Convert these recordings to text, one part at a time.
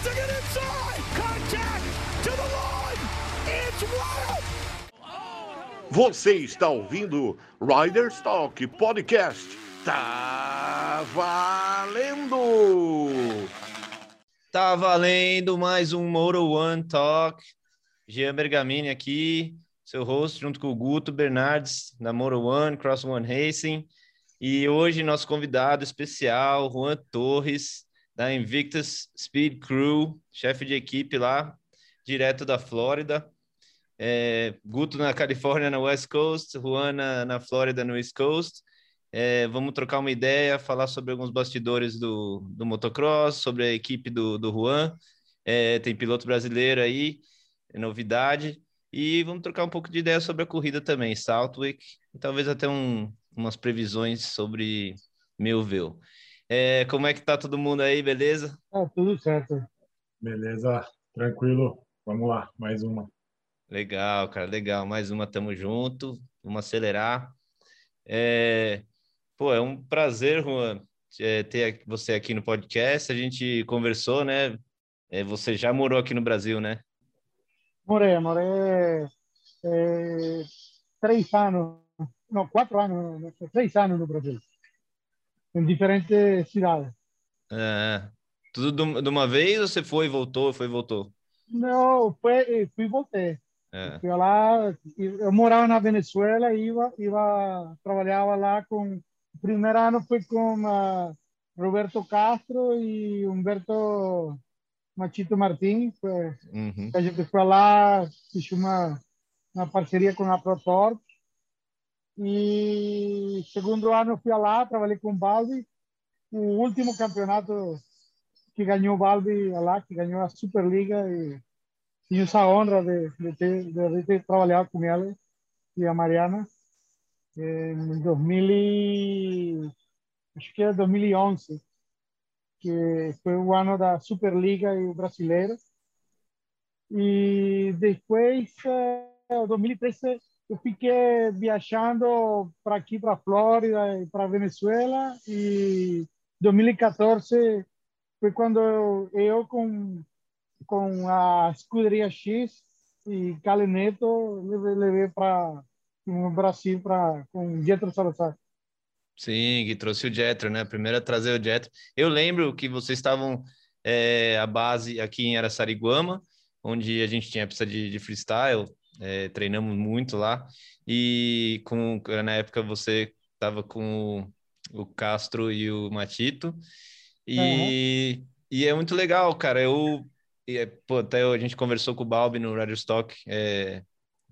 to get inside. Contact to the line. It's wild. Você está ouvindo Riders Talk Podcast. Tá valendo! Tá valendo mais um Moto One Talk. Jean Bergamini aqui, seu host, junto com o Guto Bernardes, da Moto One, Cross One Racing. E hoje nosso convidado especial, Juan Torres, da Invictus Speed Crew, chefe de equipe lá, direto da Flórida. É, Guto na Califórnia, na West Coast, Juan na, Flórida, no East Coast. É, vamos trocar uma ideia, falar sobre alguns bastidores do, do motocross, sobre a equipe do, do Juan. É, tem piloto brasileiro aí, é novidade. E vamos trocar um pouco de ideia sobre a corrida também, Southwick, e talvez até um, umas previsões sobre Millville. É, como é que tá todo mundo aí, beleza? Tá tudo certo. Beleza, tranquilo. Vamos lá, mais uma. Legal, cara, legal. Mais uma, tamo junto. Vamos acelerar. É... Pô, é um prazer, Juan, é, ter você aqui no podcast. A gente conversou, né? É, você já morou aqui no Brasil, né? Morei, morei é, três anos, não, quatro anos, três anos no Brasil, em diferentes cidades. É, tudo de uma vez ou você foi e voltou, foi e voltou? Não, foi, fui e voltei. É. Fui lá, eu morava na Venezuela e iba, iba, trabalhava lá com, o primeiro ano foi com uh, Roberto Castro e Humberto Machito Martins, foi, uhum. a gente foi lá, fiz uma, uma parceria com a ProTorque e segundo ano fui lá, trabalhei com o Balbi, o último campeonato que ganhou o Balbi lá, que ganhou a Superliga e tinha essa honra de, de, ter, de ter trabalhado com ela e a Mariana. Em 2000 e, acho que era 2011 que foi o ano da Superliga e o Brasileiro. E depois em 2013 eu fiquei viajando para aqui para Flórida e para Venezuela e 2014 foi quando eu, eu com com a escuderia X e Cali Neto levei, levei para o Brasil para com Jetro Salazar. Sim, que trouxe o Jetro, né? Primeiro a trazer o Jetro. Eu lembro que vocês estavam é, a base aqui em Araçariguama, onde a gente tinha a pista de, de freestyle, é, treinamos muito lá. E com, na época você estava com o, o Castro e o Matito. E, uhum. e é muito legal, cara. Eu e, é, pô, até a gente conversou com o Balbi no Radio Stock, é,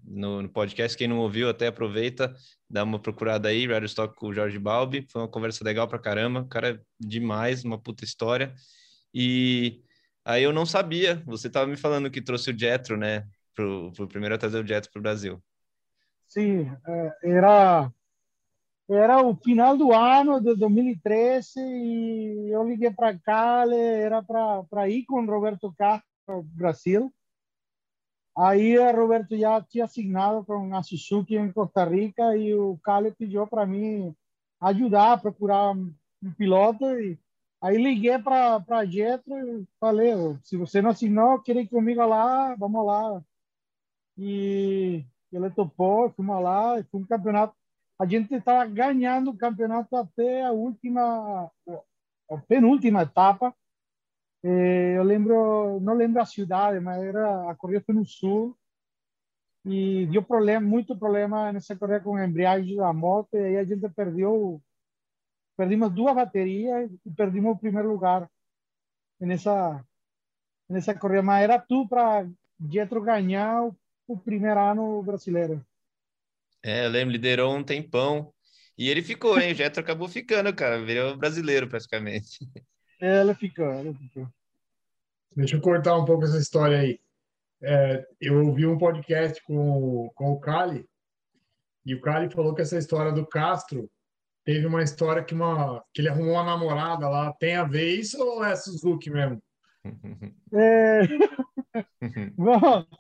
no, no, podcast. Quem não ouviu, até aproveita, dá uma procurada aí, Radio Stock com o Jorge Balbi. Foi uma conversa legal pra caramba. O cara é demais, uma puta história. E aí eu não sabia, você estava me falando que trouxe o Jetro, né? Pro, primeiro a trazer o Jetro pro Brasil. Sim, é, era era o final do ano de 2013 e eu liguei para Cali, era para ir com Roberto Castro ao Brasil. Aí o Roberto já tinha assinado com a Suzuki em Costa Rica e o Cali pediu para mim ajudar a procurar um piloto. E aí liguei para Jetro e falei, se você não assinou, quer ir comigo lá, vamos lá. E ele topou, fomos lá, foi um campeonato. A gente estava ganhando o campeonato até a última, a penúltima etapa. eu lembro, não lembro a cidade, mas era a corrida foi no sul. E deu problema, muito problema nessa corrida com a embreagem da moto. E aí a gente perdeu, perdimos duas baterias e perdimos o primeiro lugar nessa nessa corrida, mas era tudo para Jetro ganhar o, o primeiro ano brasileiro. É, eu lembro, liderou um tempão. E ele ficou, hein? O Jetro acabou ficando, cara. Virou brasileiro, praticamente. É, ela ficou, ela ficou. Deixa eu cortar um pouco essa história aí. É, eu ouvi um podcast com, com o Cali, e o Cali falou que essa história do Castro teve uma história que, uma, que ele arrumou uma namorada lá. Tem a ver isso ou é Suzuki mesmo? É... Bom, é,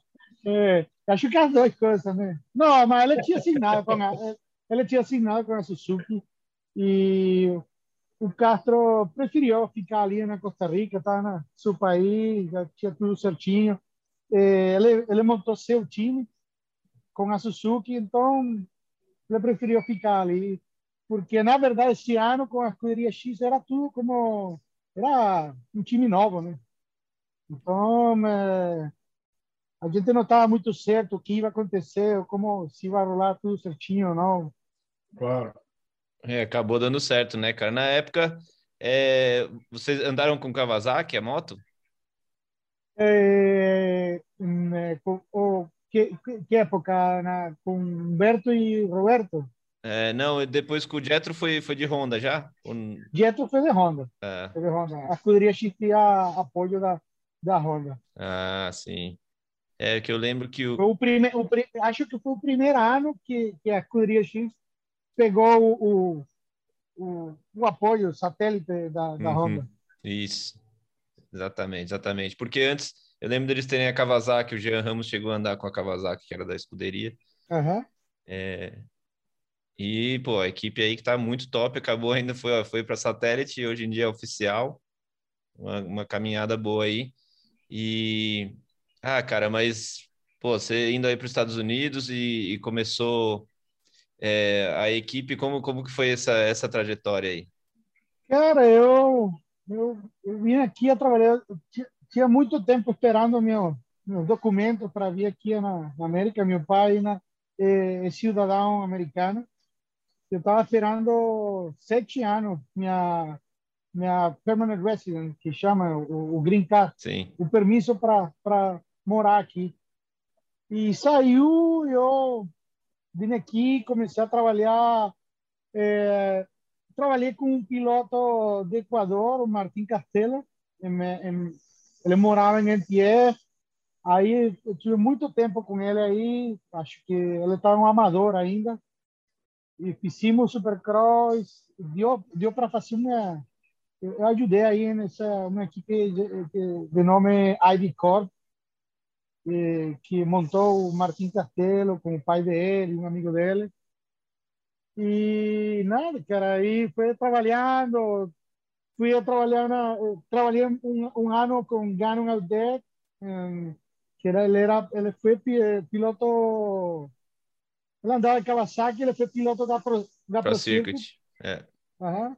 acho que as duas coisas também. Não, mas ela tinha assinado com a, ela tinha assinado com a Suzuki e o Castro preferiu ficar ali na Costa Rica, tá na seu país, já tinha tudo certinho. Ele, ele montou seu time com a Suzuki, então ele preferiu ficar ali, porque na verdade esse ano com a escuderia X era tudo como era um time novo, né? Então é, a gente não estava muito certo o que ia acontecer, como se ia rolar tudo certinho ou não. Claro. É, acabou dando certo, né, cara? Na época, é, vocês andaram com Kawasaki, a moto? É, é, com, o, que, que época? Na, com Humberto e Roberto? É, não, depois com o Jetro foi, foi de Honda já? Um... Jetro foi de Honda. É. Foi de Honda. A escuderia X tinha apoio da, da Honda. Ah, sim. É que eu lembro que o... O prime... o, acho que foi o primeiro ano que, que a escuderia X pegou o, o, o apoio satélite da, da uhum. Honda. Isso, exatamente, exatamente. Porque antes, eu lembro deles terem a Kawasaki, o Jean Ramos chegou a andar com a Kawasaki, que era da escuderia. Uhum. É... E, pô, a equipe aí que tá muito top, acabou ainda, foi, foi para satélite, hoje em dia é oficial. Uma, uma caminhada boa aí. E, ah, cara, mas, pô, você indo aí para os Estados Unidos e, e começou é, a equipe, como, como que foi essa, essa trajetória aí? Cara, eu, eu, eu vim aqui a trabalhar, tinha, tinha muito tempo esperando meu, meu documento para vir aqui na, na, América. Meu pai na, é, é cidadão americano. Eu estava esperando sete anos minha minha permanent resident, que chama o, o green card, Sim. o permisso para morar aqui. E saiu, eu vim aqui, comecei a trabalhar. É, trabalhei com um piloto de Equador, o Martin Castelo. Em, em, ele morava em NTF. Aí eu tive muito tempo com ele aí. Acho que ele estava um amador ainda. E fizemos Supercross. Deu, deu para fazer uma. Eu ajudei aí nessa uma equipe de, de, de nome Ivy Corp que montou o Martim Castelo com o pai dele, um amigo dele. E nada, cara, aí foi trabalhando, fui a trabalhar, na, trabalhei um, um ano com Ganon Aldeck, que era, ele, era, ele foi piloto, ele andava de Kawasaki, ele foi piloto da Pro, da Pro, Pro Circuit. É. Uhum.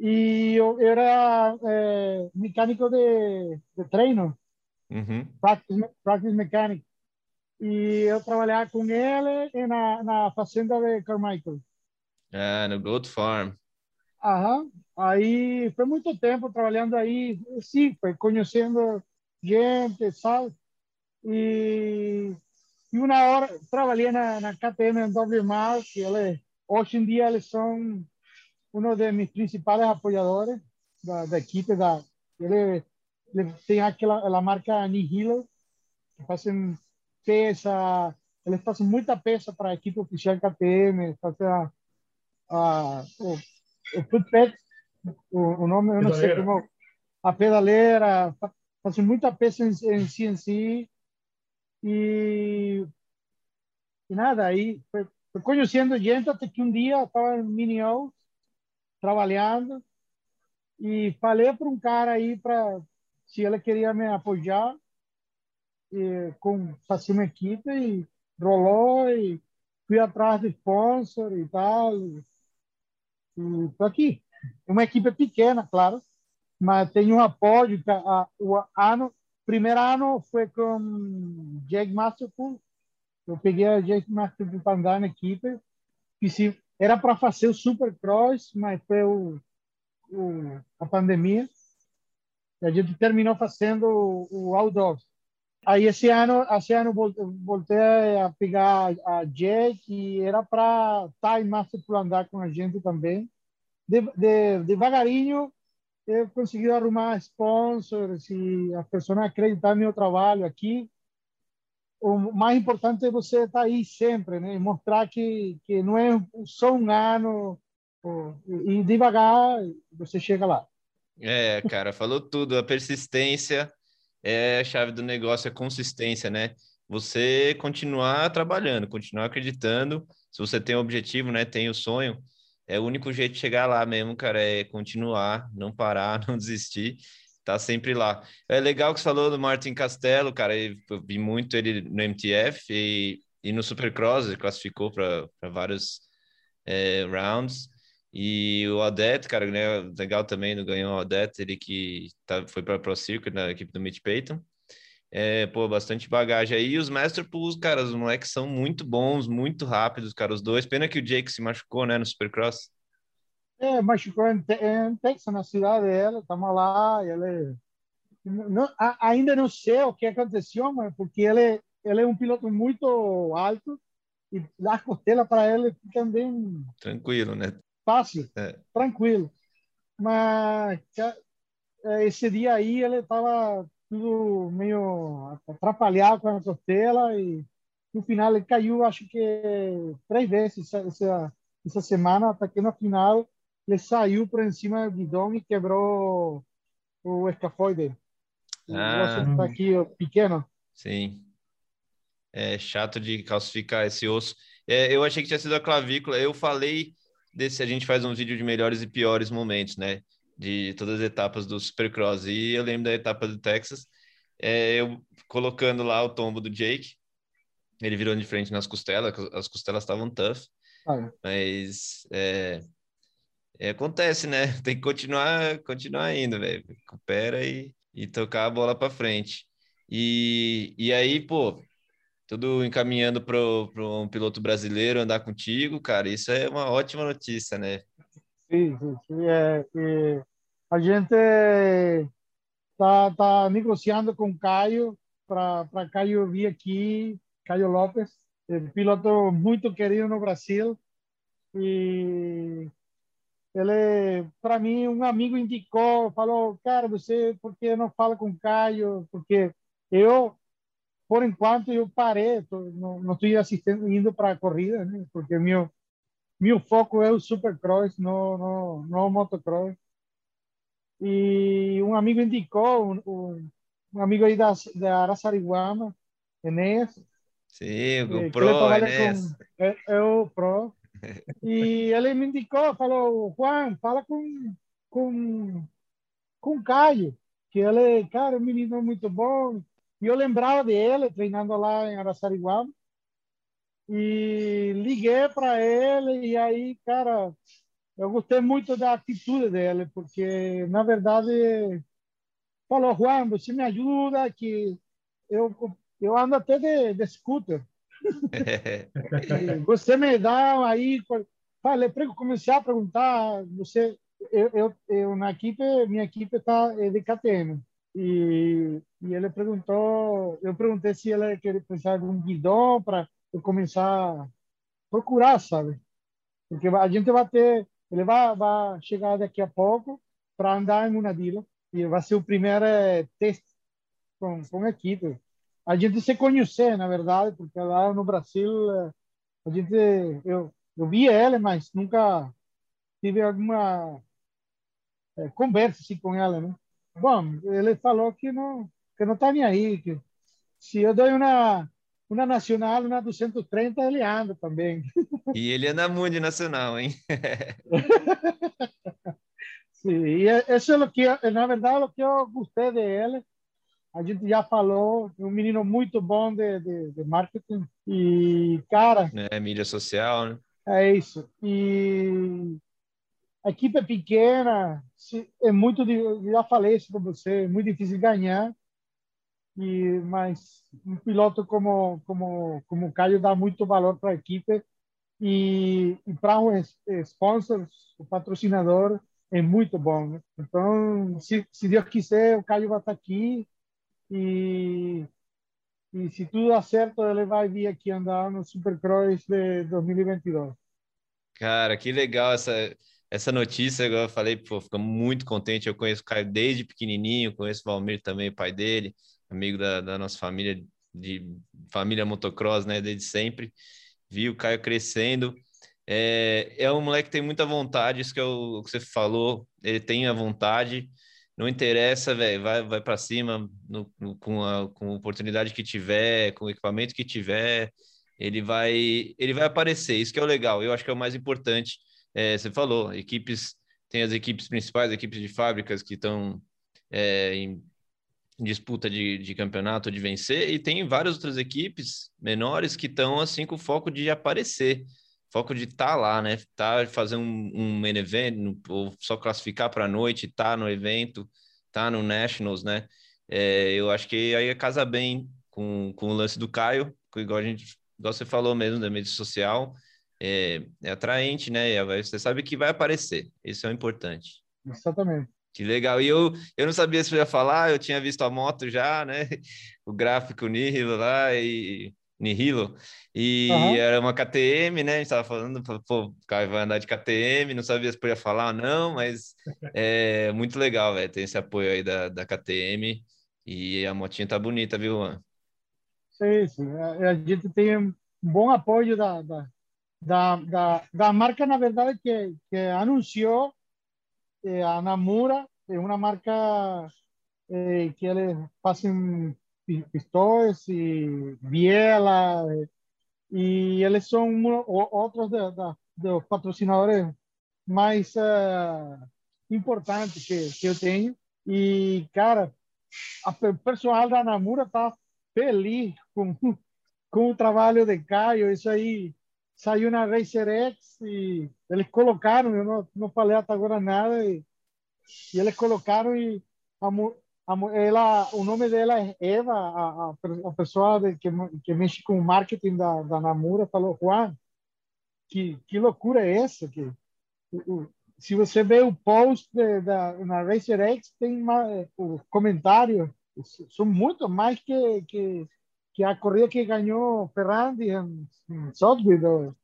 E eu era é, mecânico de, de treino Uhum. Practice, practice Mechanic. E eu trabalhava com ele na, na fazenda de Carmichael. Ah, no Goat Farm. Aham. Aí foi muito tempo trabalhando aí, sim, foi conhecendo gente, sabe? E, e uma hora trabalhei na, na KTM W Mar, que ele, hoje em dia eles são um dos meus principais apoiadores da, da equipe. Da, ele tem aquela a marca Nihilo, que fazem peça, eles fazem muita peça para a equipe oficial KTM, fazem a, a, o, o footpad, o, o nome, eu não sei como, a pedaleira, fazem muita peça em, em CNC e, e nada, aí foi, foi conhecendo gente até que um dia estava em Minio, trabalhando, e falei para um cara aí para se ela queria me apoiar e, com fazer uma equipe e rolou e fui atrás de sponsor e tal e estou aqui. Uma equipe pequena claro mas tem um apoio a, o ano primeiro ano foi com Jake Masterpool. Eu peguei a Jake Masterpool para andar na equipe e era para fazer o Supercross mas foi o, o a pandemia e a gente terminou fazendo o, outdoor. Aí esse ano, esse ano voltei a pegar a Jack e era para Time Master para andar com a gente também. De, de, devagarinho eu consegui arrumar sponsors e as pessoas acreditar no meu trabalho aqui. O mais importante é você estar aí sempre, né? Mostrar que que não é só um ano e devagar você chega lá. É, cara, falou tudo. A persistência é a chave do negócio, a consistência, né? Você continuar trabalhando, continuar acreditando. Se você tem um objetivo, né, tem o sonho, é o único jeito de chegar lá mesmo, cara, é continuar, não parar, não desistir, tá sempre lá. É legal que você falou do Martin Castelo, cara, eu vi muito ele no MTF e, e no Supercross, ele classificou para vários é, rounds. E o Odette, cara, né, legal também, não ganhou o Odette, ele que tá, foi para Pro Circuit na equipe do Mitch Payton. É, pô, bastante bagagem aí. E os Masterpools, cara, os moleques são muito bons, muito rápidos, cara, os dois. Pena que o Jake se machucou, né, no Supercross. É, machucou em, em Texas, na cidade dela, estamos lá, ele... Não, ainda não sei o que aconteceu, mas porque ele, ele é um piloto muito alto e as costelas para ele ficam bem... Tranquilo, né? Fácil, é. tranquilo. Mas é, esse dia aí ele estava tudo meio atrapalhado com a costela e no final ele caiu, acho que três vezes essa, essa semana, até que no final ele saiu por cima do guidão e quebrou o escafoide. Ah, está aqui pequeno. Sim. É chato de calcificar esse osso. É, eu achei que tinha sido a clavícula. Eu falei desse a gente faz um vídeo de melhores e piores momentos, né? De todas as etapas do Supercross. E eu lembro da etapa do Texas, é, eu colocando lá o tombo do Jake, ele virou de frente nas costelas, as costelas estavam tough, ah. mas é, é, acontece, né? Tem que continuar, continuar indo, velho. Recupera e, e tocar a bola para frente. E, e aí, pô, tudo encaminhando para um piloto brasileiro andar contigo, cara, isso é uma ótima notícia, né? Sim, sim, sim. É, é, a gente tá, tá negociando com Caio para Caio vir aqui, Caio Lopes, é piloto muito querido no Brasil e ele para mim um amigo indicou falou cara você por que não fala com Caio porque eu por enquanto eu parei, tô, não, não estou assistindo, indo para a corrida, né? porque meu meu foco é o supercross, não não não o motocross. E um amigo indicou, um, um amigo aí da, da Araçariguama, Enéas. Sim, o Pro, Enéas. Com, é, é o Pro. e ele me indicou, falou, Juan, fala com, com, com Caio, que ele, cara, um menino muito bom, e eu lembrava dele treinando lá em Araçariguama. E liguei para ele e aí, cara, eu gostei muito da atitude dele, porque na verdade falou, Juan, você me ajuda que eu eu ando até de, de scooter. você me dá aí, falei, comecei a perguntar, você eu, eu, eu na equipe, minha equipe está de KTM. E, ele perguntou, eu perguntei se ele queria precisar de um guidão para eu começar a procurar, sabe? Porque a gente vai ter, ele vai, vai chegar daqui a pouco para andar em uma dila e vai ser o primeiro teste com, com a equipe. A gente se conhecer, na verdade, porque lá no Brasil a gente eu eu vi ele, mas nunca tive alguma conversa assim, com ela, né? Bom, ele falou que não que não está nem aí, que se eu dou uma uma nacional, uma 230, ele anda também. E ele anda muito nacional, hein? Sim, e isso é o que, na verdade, o que eu gostei dele. A gente já falou, um menino muito bom de, de, de marketing. E, cara. É, mídia social, né? É isso. E a equipe é pequena, é muito, já falei isso para você, é muito difícil ganhar. E mas um piloto como como como o Caio dá muito valor para a equipe e, e para o sponsor, o patrocinador é muito bom. Né? Então, se, se Deus quiser, o Caio vai estar aqui e e se tudo dá certo, ele vai vir aqui andar no Supercross de 2022. Cara, que legal essa essa notícia, eu falei, pô, muito contente. Eu conheço o Caio desde pequenininho, conheço o Valmir também, pai dele, amigo da, da nossa família, de família motocross, né, desde sempre. Vi o Caio crescendo. É, é um moleque que tem muita vontade, isso que, é o, o que você falou, ele tem a vontade, não interessa, velho, vai, vai para cima no, no, com, a, com a oportunidade que tiver, com o equipamento que tiver, ele vai, ele vai aparecer, isso que é o legal, eu acho que é o mais importante é, você falou, equipes, tem as equipes principais, equipes de fábricas que estão é, em disputa de, de campeonato, de vencer, e tem várias outras equipes menores que estão assim com foco de aparecer, foco de estar tá lá, né? Tá fazer um, um main event, ou só classificar para a noite, tá no evento, tá no Nationals, né? É, eu acho que aí casa bem com, com o lance do Caio, igual a gente, igual você falou mesmo da mídia social, é, é atraente, né? Você sabe que vai aparecer, isso é o importante. Exatamente. Que legal. E eu, eu não sabia se eu ia falar, eu tinha visto a moto já, né? O gráfico Nihilo lá e Nihilo. E uhum. era uma KTM, né? A gente estava falando, pô, o cara vai andar de KTM, não sabia se podia falar ou não, mas é muito legal, velho. Tem esse apoio aí da, da KTM e a motinha tá bonita, viu, Juan? Sim, sim. A, a gente tem um bom apoio da, da, da, da, da marca, na verdade, que, que anunciou eh, a Namura é uma marca eh, que eles fazem pistões e biela e eles são outros dos patrocinadores mais uh, importantes que, que eu tenho e cara o pessoal da Namura tá feliz com com o trabalho de Caio isso aí saiu na Racer X e eles colocaram, eu não, não falei até agora nada, e, e eles colocaram e a, a, ela, o nome dela é Eva, a, a, pessoa de, que, que mexe com o marketing da, da Namura, falou, Juan, que, que loucura é essa? Que, se você vê o post de, da, na Racer X, tem uma, o comentário, são muito mais que, que que a corrida que ganhou Ferrari em, em Southwood,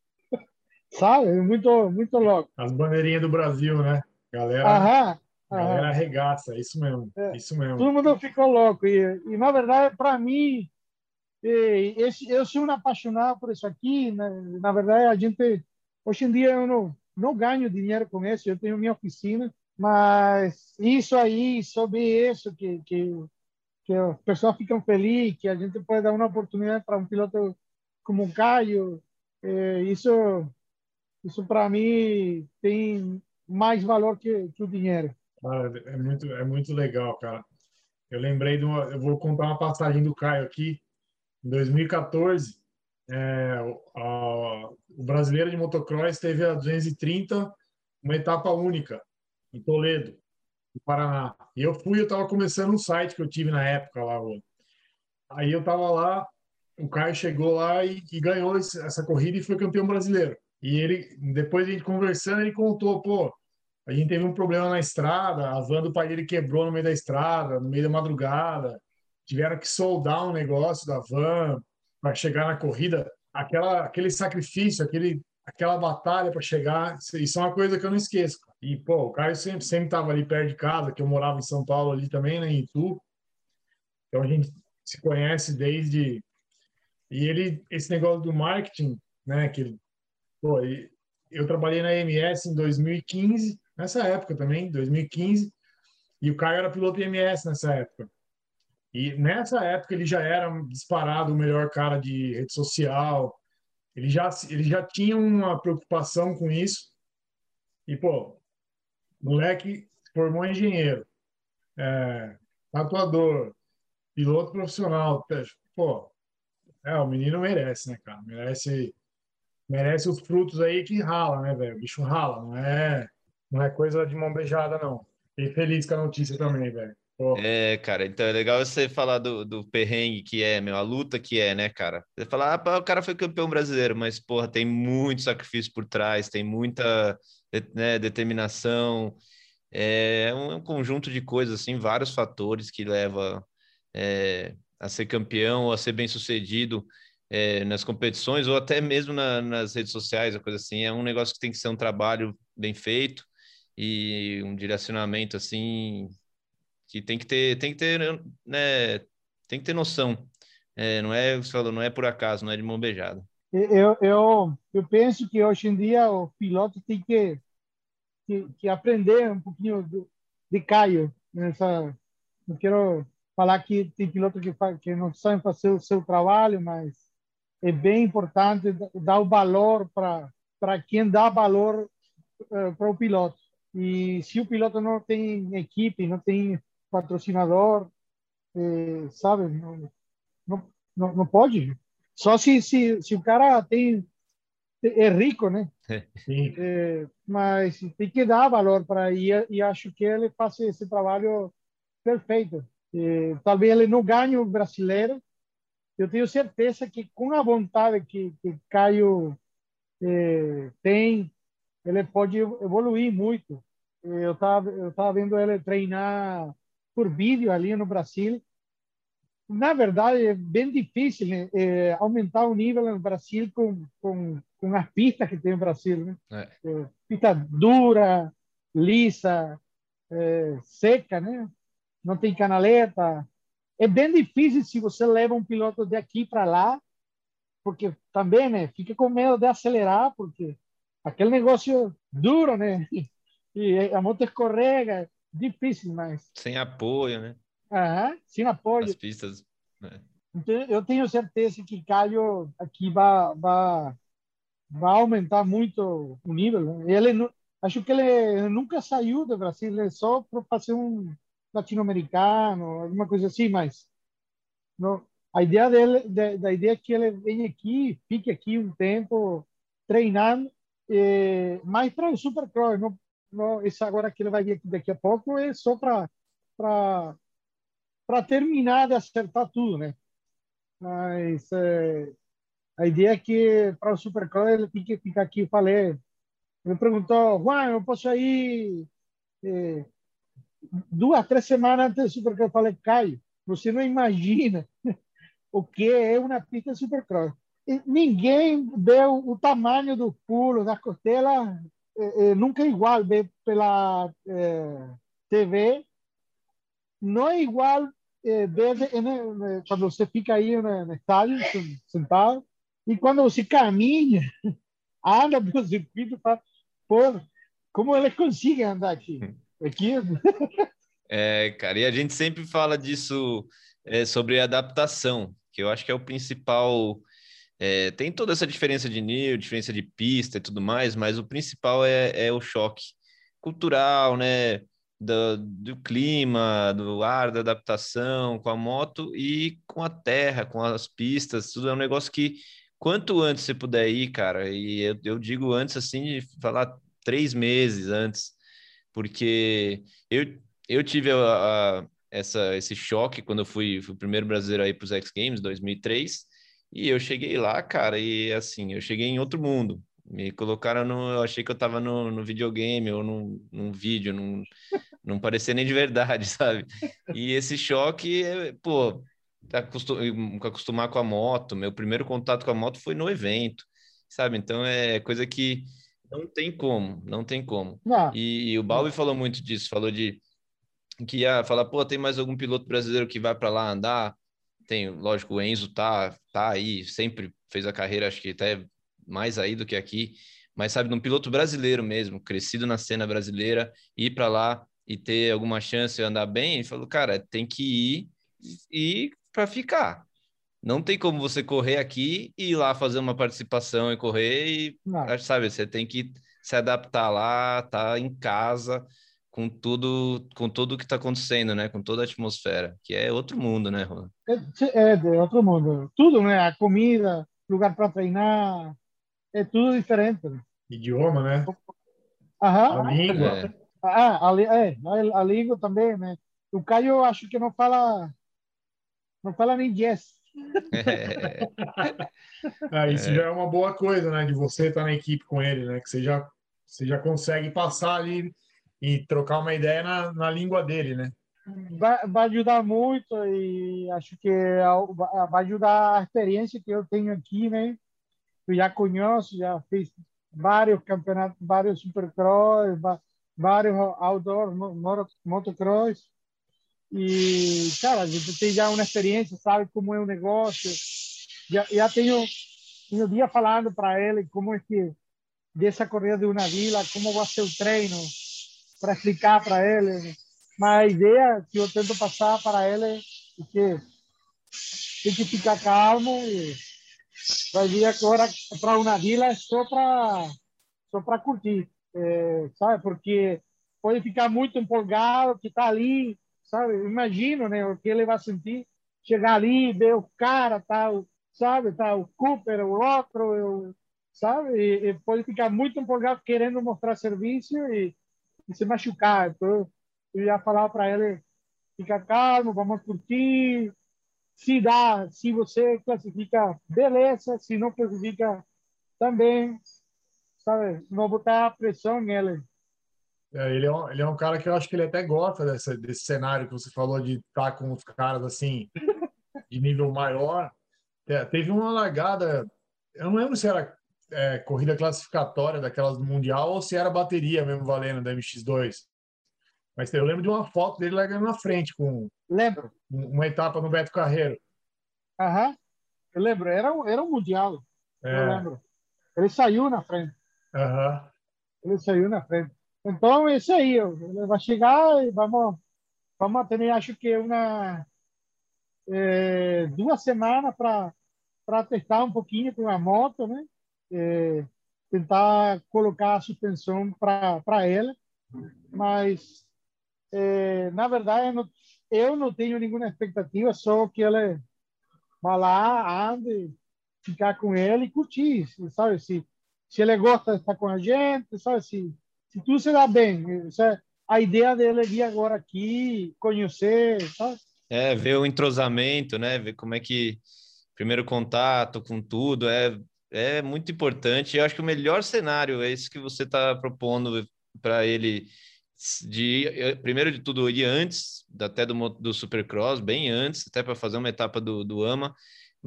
sabe? Muito, muito louco. As bandeirinhas do Brasil, né? Galera, aham, galera aham. arregaça, isso mesmo, é, isso mesmo. Todo mundo ficou louco e, e na verdade, para mim, esse, eu sou um apaixonado por isso aqui. Na, né? na verdade, a gente hoje em dia eu não não ganho dinheiro com isso. Eu tenho minha oficina, mas isso aí, sobre isso que que que as pessoas ficam felizes, que a gente pode dar uma oportunidade para um piloto como o Caio. É, isso, isso para mim tem mais valor que, que o dinheiro. Ah, é muito, é muito legal, cara. Eu lembrei de uma, eu vou contar uma passagem do Caio aqui. Em 2014, é, a, o brasileiro de motocross teve a 230, uma etapa única em Toledo do Paraná. E eu fui, eu estava começando um site que eu tive na época lá. Aí eu estava lá, o Caio chegou lá e, e, ganhou essa corrida e foi campeão brasileiro. E ele, depois a gente conversando, ele contou, pô, a gente teve um problema na estrada, a van do pai dele quebrou no meio da estrada, no meio da madrugada, tiveram que soldar um negócio da van para chegar na corrida. Aquela, aquele sacrifício, aquele, aquela batalha para chegar, isso é uma coisa que eu não esqueço. E, pô, o Caio sempre sempre estava ali perto de casa, que eu morava em São Paulo ali também, né, em Itu. Então a gente se conhece desde e ele esse negócio do marketing, né, que pô, eu trabalhei na MS em 2015, nessa época também, 2015, e o Caio era piloto IMS nessa época. E nessa época ele já era disparado o melhor cara de rede social. Ele já ele já tinha uma preocupação com isso. E pô, moleque formou engenheiro, é, tatuador, piloto profissional. Pô, é, o menino merece, né, cara? Merece, merece os frutos aí que rala, né, velho? O bicho rala, não é, não é coisa de mão beijada, não. Fiquei feliz com a notícia também, velho. É, cara, então é legal você falar do, do perrengue que é, meu, a luta que é, né, cara? Você falar, ah, o cara foi campeão brasileiro, mas, porra, tem muito sacrifício por trás, tem muita né, determinação, é um conjunto de coisas, assim, vários fatores que leva é, a ser campeão a ser bem sucedido é, nas competições ou até mesmo na, nas redes sociais, a coisa assim. É um negócio que tem que ser um trabalho bem feito e um direcionamento assim que tem que ter, tem que ter, né, tem que ter noção. É, não é, você falou, não é por acaso, não é de mão beijada. Eu, eu, eu penso que hoje em dia o piloto tem que, que, que aprender um pouquinho de, de Caio. Nessa, não quero falar que tem piloto que, que não sabem fazer o seu trabalho, mas é bem importante dar o valor para quem dá valor uh, para o piloto. E se o piloto não tem equipe, não tem patrocinador, eh, sabe, não, não, não, pode. Só se, se, se o cara tem é rico, né? É, mas tem que dar valor para e, e acho que ele faz esse trabalho perfeito. É, talvez ele não ganhe o brasileiro. Eu tenho certeza que com a vontade que, que Caio é, tem, ele pode evoluir muito. Eu estava eu tava vendo ele treinar por vídeo ali no Brasil na verdade, é bem difícil né? é, aumentar o nível no Brasil com, com, com as pistas que tem no Brasil. Né? É. É, pista dura, lisa, é, seca, né? não tem canaleta. É bem difícil se você leva um piloto de aqui para lá, porque também né, fica com medo de acelerar, porque aquele negócio duro, né? E a moto escorrega, difícil, mas. Sem apoio, né? Uhum, sem apoio. As pistas. Né? Então, eu tenho certeza que Caio aqui vai, vai, vai aumentar muito o nível. Né? Ele, acho que ele nunca saiu do Brasil, ele só para fazer um latino-americano, alguma coisa assim, mas não, a ideia dele, da, da ideia é que ele venha aqui, fique aqui um tempo treinando, eh, mais para o Supercross, não, não, agora que ele vai vir aqui daqui a pouco é só para para terminar de acertar tudo, né? Mas é, a ideia é que para o Supercross ele tem que ficar aqui. Falei, me perguntou, Juan, eu posso ir é, duas, três semanas antes do Supercross? Eu falei, Caio, você não imagina o que é uma pista Supercross. Ninguém vê o, tamanho do pulo, da costela, é, é, nunca é igual ver pela é, TV. Não é igual eh, ver quando você fica aí no, no estádio sentado e quando você caminha, anda pelo circuito, fala, pô, como eles conseguem andar aqui? aqui... É, cara, e a gente sempre fala disso é, sobre adaptação, que eu acho que é o principal. É, tem toda essa diferença de nível, diferença de pista e tudo mais, mas o principal é, é o choque cultural, né? Do, do clima, do ar, da adaptação com a moto e com a terra, com as pistas, tudo é um negócio que quanto antes você puder ir, cara, e eu, eu digo antes assim de falar três meses antes, porque eu, eu tive a, a, essa, esse choque quando eu fui, fui o primeiro brasileiro aí para os X Games, 2003, e eu cheguei lá, cara, e assim, eu cheguei em outro mundo. Me colocaram no. Eu achei que eu tava no, no videogame ou num, num vídeo, num, não parecia nem de verdade, sabe? E esse choque, pô, acostumar com a moto, meu primeiro contato com a moto foi no evento, sabe? Então é coisa que não tem como, não tem como. Não. E, e o Balbi falou muito disso, falou de que ia falar, pô, tem mais algum piloto brasileiro que vai para lá andar? Tem, lógico, o Enzo tá, tá aí, sempre fez a carreira, acho que até mais aí do que aqui, mas sabe, de um piloto brasileiro mesmo, crescido na cena brasileira, ir para lá e ter alguma chance de andar bem, ele falou, cara, tem que ir e para ficar. Não tem como você correr aqui e ir lá fazer uma participação e correr e, Não. sabe, você tem que se adaptar lá, tá em casa com tudo, com tudo que está acontecendo, né? Com toda a atmosfera, que é outro mundo, né, Juan? É, é outro mundo. Tudo, né? A comida, lugar para treinar, é tudo diferente. Idioma, né? Aham. A língua. É. Ah, a, é, a língua também, né? O Caio acho que não fala não fala nem yes. ah, isso é. já é uma boa coisa, né? De você estar na equipe com ele, né? Que você já, você já consegue passar ali e trocar uma ideia na, na língua dele, né? Vai, vai ajudar muito e acho que vai ajudar a experiência que eu tenho aqui, né? Já conheço, já fiz vários campeonatos, vários supercross, vários outdoor, motocross. E, cara, a gente tem já uma experiência, sabe como é o negócio. Já, já tenho, tenho dia falando para ele como é que dessa corrida de uma vila, como vai ser o treino, para explicar para ele. Mas a ideia que eu tento passar para ele é que tem que ficar calmo e vai vir agora para vila só para só para curtir é, sabe? Porque pode ficar muito empolgado que está ali, sabe? Imagino, né? O que ele vai sentir chegar ali, ver o cara, tal, sabe? Tá o Cooper, o outro, eu, sabe? E, e, pode ficar muito empolgado querendo mostrar serviço e, e se machucar. Então, eu ia falar para ele, fica calmo, vamos curtir. Se dá, se você classifica, beleza. Se não classifica, também, sabe? Não botar pressão nele. É, ele, é um, ele é um cara que eu acho que ele até gosta desse, desse cenário que você falou de estar com os caras assim, de nível maior. É, teve uma largada, eu não lembro se era é, corrida classificatória daquelas do Mundial ou se era bateria mesmo valendo da MX2. Mas eu lembro de uma foto dele largando na frente com lembro. uma etapa no Beto Carreiro. Aham, eu lembro. Era, era um Mundial. É. Eu lembro. Ele saiu na frente. Aham. Ele saiu na frente. Então, isso aí. Vai chegar e vamos, vamos ter, acho que, uma, é, duas semanas para para testar um pouquinho com a moto, né? É, tentar colocar a suspensão para ela, mas é, na verdade eu não, eu não, tenho nenhuma expectativa, só que ela vá lá, ande, ficar com ele e curtir, sabe? Se, se ele gosta de estar com a gente, sabe? Se, se tudo se dá bem, a ideia dele é vir agora aqui, conhecer, sabe? É, ver o entrosamento, né? Ver como é que primeiro contato com tudo, é, é muito importante. Eu acho que o melhor cenário é esse que você está propondo para ele de eh, primeiro de tudo ir antes até do, do Supercross, bem antes, até para fazer uma etapa do, do AMA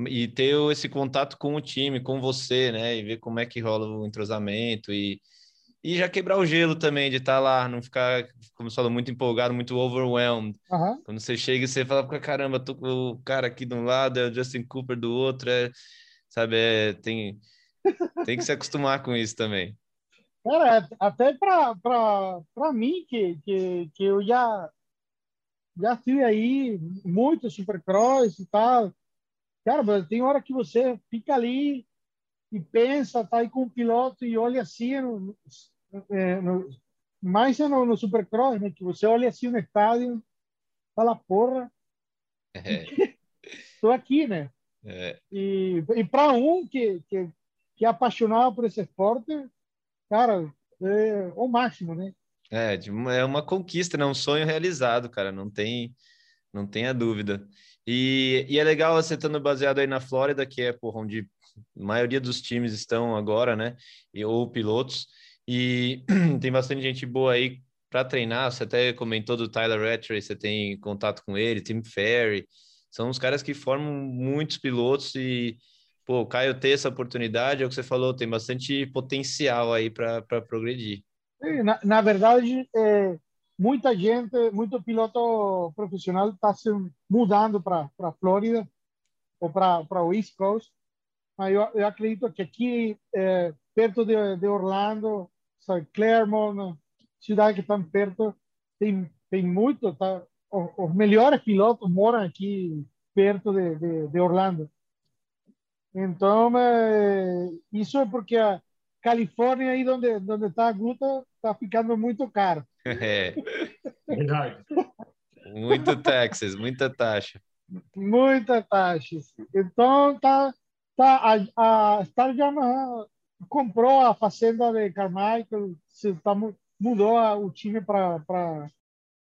e ter esse contato com o time, com você, né? E ver como é que rola o entrosamento e, e já quebrar o gelo também, de estar tá lá, não ficar, como você falou, muito empolgado, muito overwhelmed. Uhum. Quando você chega e você fala, caramba, tô com o cara aqui de um lado, é o Justin Cooper do outro, é, sabe, é, tem, tem que se acostumar com isso também. Cara, até para mim, que, que, que eu já, já fui aí muito supercross e tal, cara, tem hora que você fica ali e pensa, tá aí com o piloto e olha assim, no, é, no, mais no, no Supercross, né, que você olha assim no estádio, fala, porra, estou é. aqui, né? É. E, e para um que, que, que é apaixonado por esse esporte, cara, é o máximo, né? É, é uma conquista, né? Um sonho realizado, cara, não tem, não tenha dúvida. E, e é legal você estando baseado aí na Flórida, que é, porra, onde a maioria dos times estão agora, né? E, ou pilotos. E tem bastante gente boa aí para treinar. Você até comentou do Tyler Rattray, você tem contato com ele, Tim Ferry. São os caras que formam muitos pilotos e, pô, o Caio ter essa oportunidade, é o que você falou, tem bastante potencial aí para progredir. Na, na verdade, é, muita gente, muito piloto profissional está se mudando para a Flórida ou para o East Coast mas eu, eu acredito que aqui, é, perto de, de Orlando, sabe, Claremont, cidade que estão perto, tem, tem muito, tá? Os, os melhores pilotos moram aqui perto de, de, de Orlando. Então, é, isso é porque a Califórnia, aí onde, onde está a gruta, está ficando muito caro. É. Verdade. Muito Texas, muita taxa. Muita taxa. Então, tá, tá, a, a Star Yamaha comprou a fazenda de Carmichael, se tá, mudou a, o time para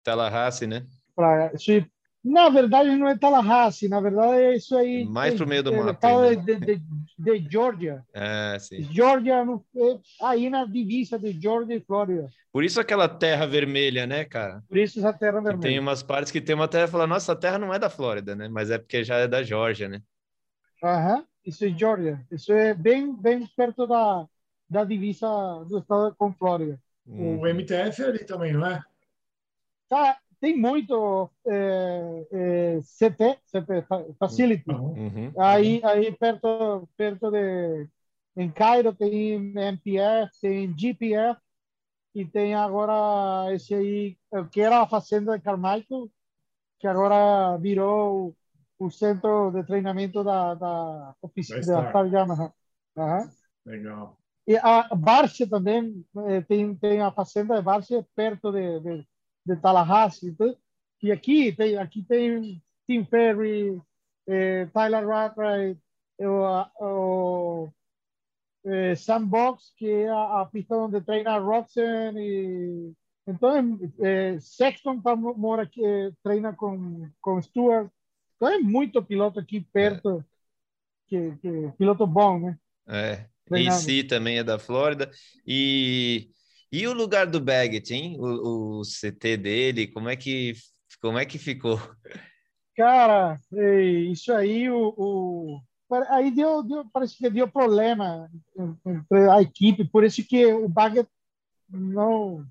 Tallahassee, né? Pra, se, na verdade, não é Tallahassee, na verdade é isso aí. Mais para o meio do é, mapa. É de, de, de, Georgia. É, sim. Georgia, no, é, aí na divisa de Georgia e Flórida. Por isso aquela terra vermelha, né, cara? Por isso essa terra vermelha. tem umas partes que tem uma terra e fala, nossa, a terra não é da Flórida, né? Mas é porque já é da Georgia, né? Aham. Isso é Georgia. Isso é bem, bem perto da, da divisa do estado com Flórida. O MTF é ali também, não é? Tá, tem muito é, é, CT, CT Facility. Uhum. Aí, aí perto, perto de... Em Cairo tem MPF, tem GPF e tem agora esse aí, que era a fazenda de Carmichael, que agora virou o centro de treinamento da, da oficina da Star Yamaha. Uhum. Legal. E a Várzea também eh, tem tem a fazenda de Várzea perto de, de, de Tallahassee. Então, e aqui tem aqui tem Tim Ferry, eh, Tyler Ratwright, o, eh, Sandbox, que é a, a pista onde treina Roxen e então eh, Sexton tá, mora aqui, eh, treina com com Stewart. Então é muito piloto aqui perto, que, que piloto bom, né? É, em si também é da Flórida. E, e o lugar do Baggett, hein? O, o CT dele, como é que como é que ficou? Cara, isso aí o, o aí deu, deu, parece que deu problema entre a equipe, por isso que o Baggett não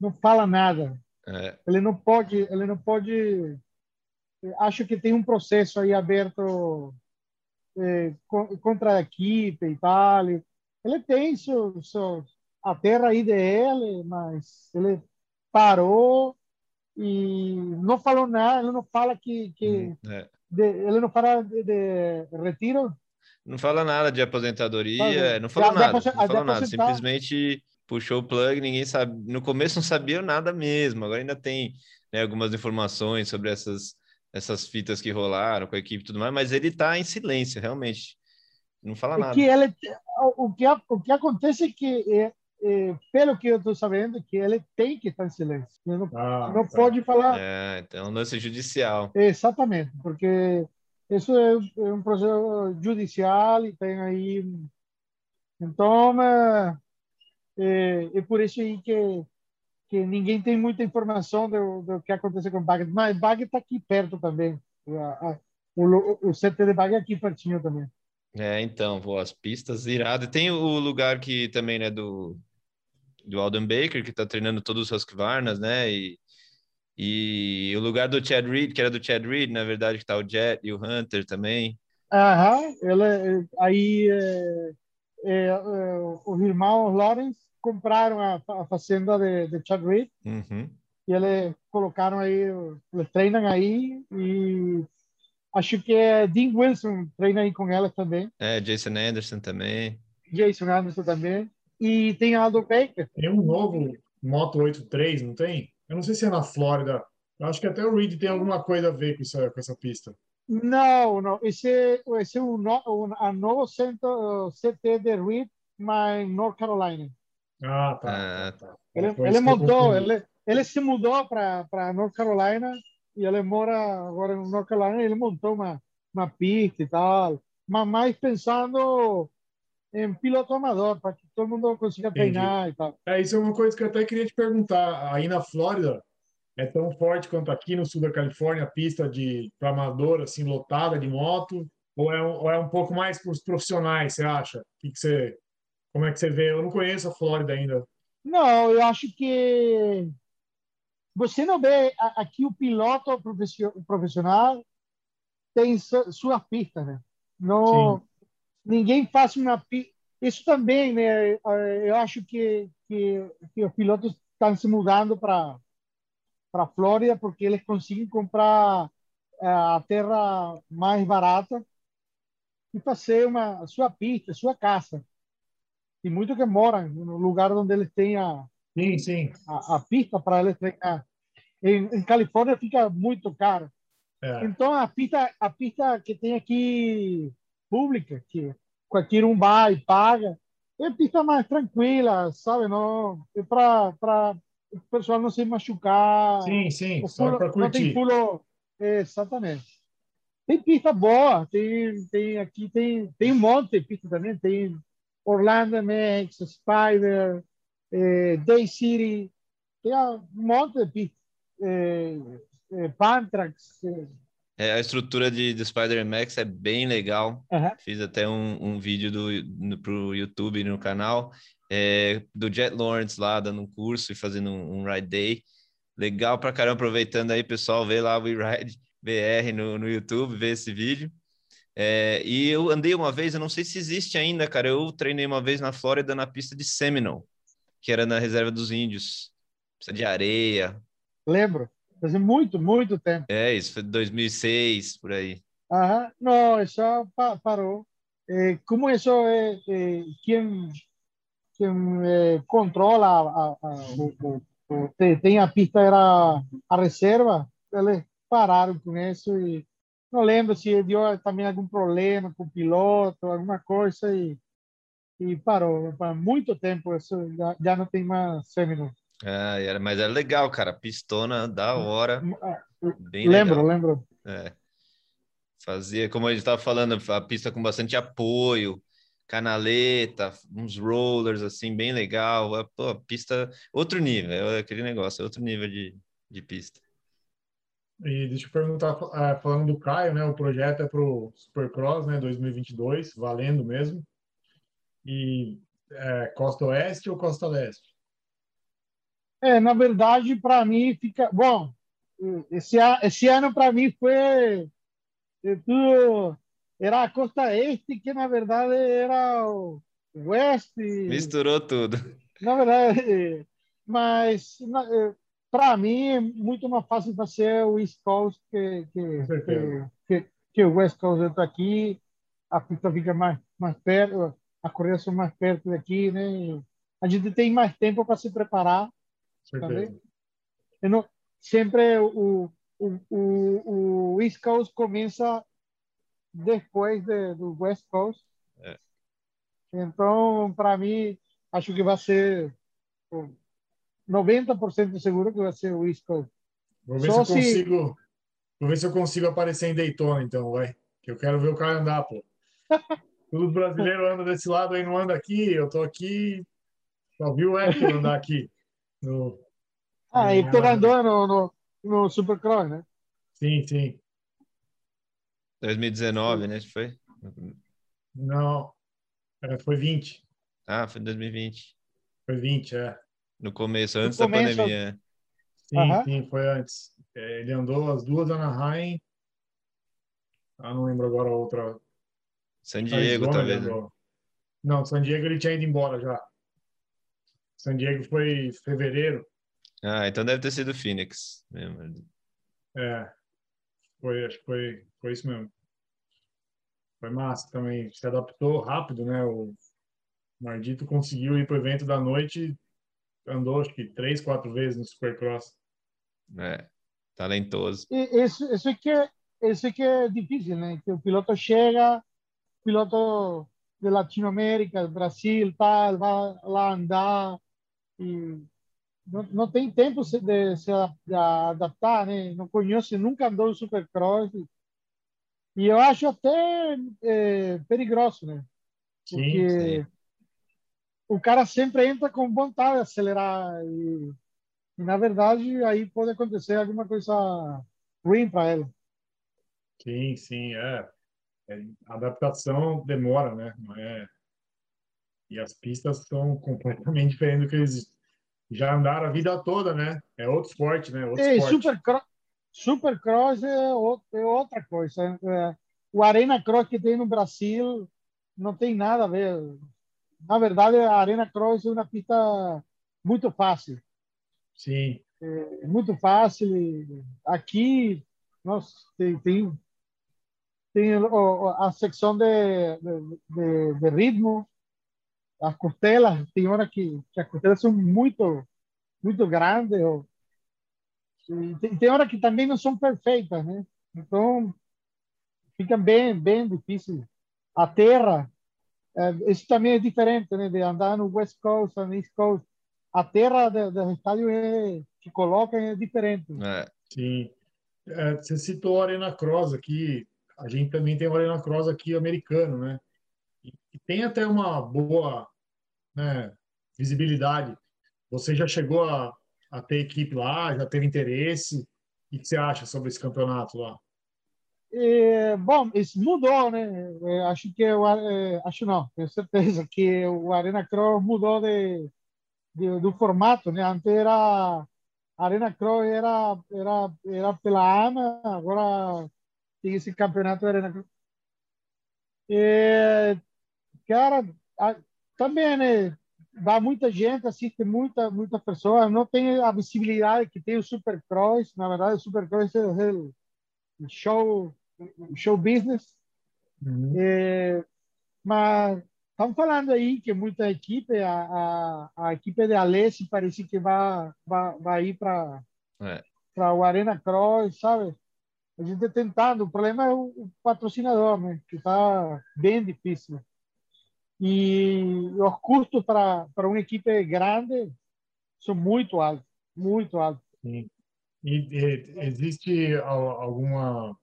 não fala nada. É. Ele não pode, ele não pode. Acho que tem um processo aí aberto eh, contra a equipe e tal. Ele tem seu, seu, a terra aí dele, mas ele parou e não falou nada. Ele não fala que, que É. de, ele não fala de, de retiro. Não fala nada de aposentadoria, Fala. não de nada, não falou nada, simplesmente puxou o plug, ninguém sabe, no começo não sabia nada mesmo, agora ainda tem né, algumas informações sobre essas, essas fitas que rolaram com a equipe e tudo mais, mas ele tá em silêncio, realmente, não fala É nada. que ele, o, que, o que acontece é que, é, é, pelo que eu estou sabendo, que ele tem que estar em silêncio. Ele não, Ah, não tá. pode falar É, então, lance judicial. exatamente, porque isso é, é um processo judicial e tem aí. Então, é, é, é por isso aí que, que ninguém tem muita informação do, do que aconteceu com o Baggett. Mas Baggett está aqui perto também. A- a- o, lu- o CT de Baggett é aqui pertinho também. É, então, pô, as pistas iradas. Tem o lugar que também, né, do, do Alden Baker, que tá treinando todos os Husqvarnas, né, e, e o lugar do Chad Reed, que era do Chad Reed, na verdade, que tá o Jet e o Hunter também. Aham, ele, aí é, é, é, os irmãos Lawrence compraram a, a fazenda de, de Chad Reed Uhum. e eles colocaram aí, eles treinam aí e acho que é Dean Wilson treina aí com elas também, É, Jason Anderson também. Jason Anderson também e tem Aldo Baker. Tem um novo Moto 83, não tem? Eu não sei se é na Flórida. Eu acho que até o Reed tem alguma coisa a ver com essa, com essa pista. Não, não, esse, esse é um, um a novo centro CT de Reed, mas em North Carolina. Ah, tá. Ah, tá. Ele, ele isso mudou, ele, ele se mudou para North Carolina e ele mora agora em North Carolina. Ele montou uma, uma pista e tal, mas mais pensando em piloto amador, para que todo mundo consiga Entendi. treinar e tal. É, isso é uma coisa que eu até queria te perguntar. Aí na Flórida, é tão forte quanto aqui no sul da Califórnia, a pista de amador, assim, lotada de moto? Ou é, um- ou é um pouco mais para os profissionais, você acha? O que que você, como é que você vê? Eu não conheço a Flórida ainda. Não, eu acho que você não vê aqui o piloto profissio- profissional tem su- sua pista, né? Não, ninguém faz uma pista. Isso também, né? Eu acho que que, que os pilotos estão se mudando para para a Flórida porque eles conseguem comprar eh, a terra mais barata e fazer uma sua pista, sua casa. Tem muito que moram no lugar onde eles têm a, Sim, sim. a, a pista para eles treinar. Em, em Califórnia fica muito caro. É. Então a pista, a pista que tem aqui pública, que qualquer um vai e paga, é pista mais tranquila, sabe? Não é para o pessoal não se machucar. Sim, sim. O Só pulo- para não tem curtir. pulo. é, exatamente. Tem pista boa, tem, tem aqui tem, tem um monte de pista também, tem Orlando MX, Spider, eh, Day City, tem um monte de pista. Eh, eh, Pantrax. eh, É, a estrutura de, do Spider Max é bem legal. aham. Fiz até um, um vídeo do, no, pro YouTube no canal é, do Jet Lawrence lá dando um curso e fazendo um, um ride day. Legal pra caramba, aproveitando aí, pessoal, vê lá o WeRide BR no, no YouTube, vê esse vídeo. É, e eu andei uma vez, eu não sei se existe ainda, cara. Eu treinei uma vez na Flórida na pista de Seminole, que era na reserva dos índios. Pista de areia. Lembro. Faz muito, muito tempo. É, isso foi 2006, por aí. Ajá. No, eso pa- paró. Eh, ¿Cómo eso? Eh, eh, ¿quién, quem é, controla a, a, o, o, tem a pista era a reserva, eles pararam com isso e não lembro se deu também algum problema com o piloto, alguma coisa e, e parou. Para muito tempo isso já, já não tem mais sêmino. Ah, era, mas era legal, cara. Pistona da hora. Bem lembro, legal. lembro. É. Fazia, como a gente estava falando, a pista com bastante apoio, canaleta, uns rollers assim, bem legal. Pô, pista, outro nível, é aquele negócio, outro nível de, de pista. E deixa eu perguntar, é, falando do Caio, né? O projeto é para o Supercross, né? 2022, valendo mesmo. E é, Costa Oeste ou Costa Leste? É, na verdade, para mim fica bom. Esse, esse ano para mim foi tudo era a costa este que na verdade era o oeste. Misturou tudo. Na verdade, mas para mim é muito mais fácil fazer o East Coast que que, que, que, que o West Coast. Eu aqui, a pista fica mais mais perto, as corridas são mais perto daqui, né? A gente tem mais tempo para se preparar. Também. Não, sempre o, o, o, o East Coast começa depois de, do West Coast. É. Então, para mim, acho que vai ser 90% seguro que vai ser o East Coast. Vou ver Só se eu consigo. Vou ver se eu consigo aparecer em Daytona, então, vai. Que eu quero ver o cara andar, pô. Todo brasileiro anda desse lado aí, não anda aqui. Eu tô aqui. Só viu o Hector andar aqui. No... Ah, e tu andou no, no, no Supercross, né? Sim, sim. 2019, né? Foi? Não, foi 20. Ah, foi 2020. Foi 20, é. No começo, antes no começo, da pandemia. Sim, uhum. sim, foi antes. É, ele andou as duas Anaheim. Ah, não lembro agora a outra. San Diego, talvez. Né? Não, San Diego ele tinha ido embora já. San Diego foi fevereiro. Ah, então deve ter sido Phoenix mesmo. É. Foi, acho que foi, foi isso mesmo. Foi massa também. Se adaptou rápido, né? O Mardito conseguiu ir para o evento da noite, andou acho que três, quatro vezes no Supercross. É, talentoso. E isso, isso que é, isso que é difícil, né? Que o piloto chega, piloto de Latinoamérica, Brasil, tal, vai lá andar e não, não tem tempo de se adaptar, né? Não conhece, nunca andou no Supercross. E eu acho até é, perigoso, né? Porque sim, sim. o cara sempre entra com vontade de acelerar e, e, na verdade aí pode acontecer alguma coisa ruim para ele. Sim, sim, é. é. A adaptação demora, né? Não é... E as pistas são completamente diferentes do que eles já andaram a vida toda, né? É outro esporte, né? Outro é, esporte. Supercross, Supercross é, é outra coisa. É, o Arena Cross que tem no Brasil não tem nada a ver. Na verdade, a Arena Cross é uma pista muito fácil. Sim. É, muito fácil. Aqui, nossa, tem, tem, tem a secção de, de, de, de ritmo, as costelas, tem hora que, que as costelas são muito, muito grandes. Ou, tem, tem hora que também não são perfeitas, né? Então, fica bem, bem difícil. A terra, é, isso também é diferente, né? De andar no West Coast, no East Coast. A terra do, estádio é, que colocam é diferente. É. Sim. É, você citou a Arena Cross aqui. A gente também tem a Arena Cross aqui americano, né? Tem até uma boa né, visibilidade. Você já chegou a, a ter equipe lá, já teve interesse? O que você acha sobre esse campeonato lá? É, bom, isso mudou, né? É, acho que o, é, acho não, tenho certeza que o Arena Cross mudou de, de do formato, né? Antes era Arena Cross era era era pela AMA, agora tem esse campeonato Arena Cross. É, cara, também, né? Vai muita gente, assiste muita, muita pessoa, não tem a visibilidade que tem o Supercross. Na verdade, o Supercross é o show, show business. Uhum. É, mas Estão falando aí que muita equipe, a, a, a equipe de Alessi parece que vai, vai, vai ir para é. o Arena Cross, sabe? A gente tentando, o problema é o, o patrocinador, né? Que está bem difícil. E os custos para, uma equipe grande são muito altos, muito altos. Sim. E, e existe alguma,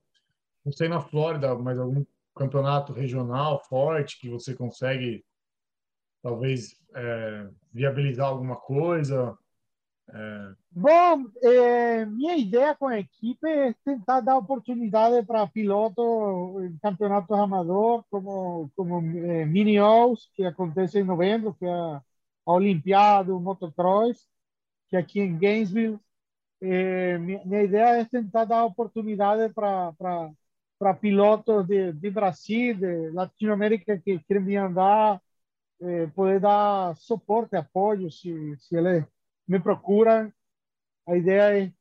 não sei na Flórida, mas algum campeonato regional forte que você consegue talvez é, viabilizar alguma coisa? É... Bom, é, minha ideia com a equipe é tentar dar oportunidade para piloto em campeonatos amador, como como é, mini O's, que acontece em novembro, que é a, a Olimpiada, o motocross, que aqui em Gainesville. É, minha, minha ideia é tentar dar oportunidade para pilotos de, de Brasil, de Latinoamérica que querem andar, eh, poder dar suporte, apoio, se, se eles me procuram. A ideia é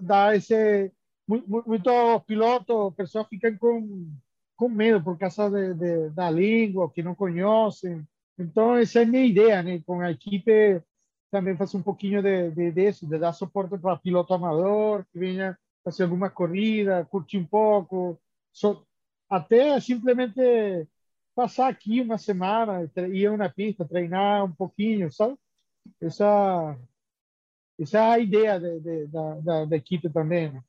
dar esse. Muitos pilotos, pessoas ficam com, com medo por causa de, de, da língua, que não conhecem. Então, essa é a minha ideia, né? Com a equipe também fazer um pouquinho de, de, disso, de dar suporte para piloto amador, que venha fazer alguma corrida, curtir um pouco, só, até simplesmente passar aqui uma semana, ir na pista, treinar um pouquinho, sabe? Essa, essa é a ideia de, de, da, da, da, equipe também. Né?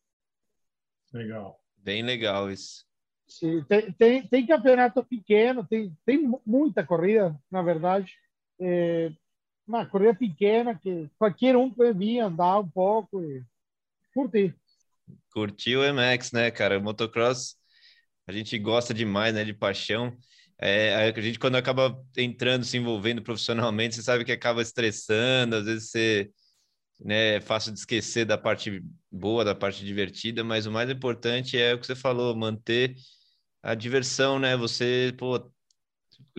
Legal. Bem legal isso. Sim, tem, tem, tem campeonato pequeno, tem, tem muita corrida, na verdade. É, uma corrida pequena que qualquer um pode vir andar um pouco e curtir curtiu o MX, né, cara? O motocross, a gente gosta demais, né, de paixão. É, a gente, quando acaba entrando, se envolvendo profissionalmente, você sabe que acaba estressando, às vezes você, né, é fácil de esquecer da parte boa, da parte divertida, mas o mais importante é o que você falou, manter a diversão, né? Você, pô,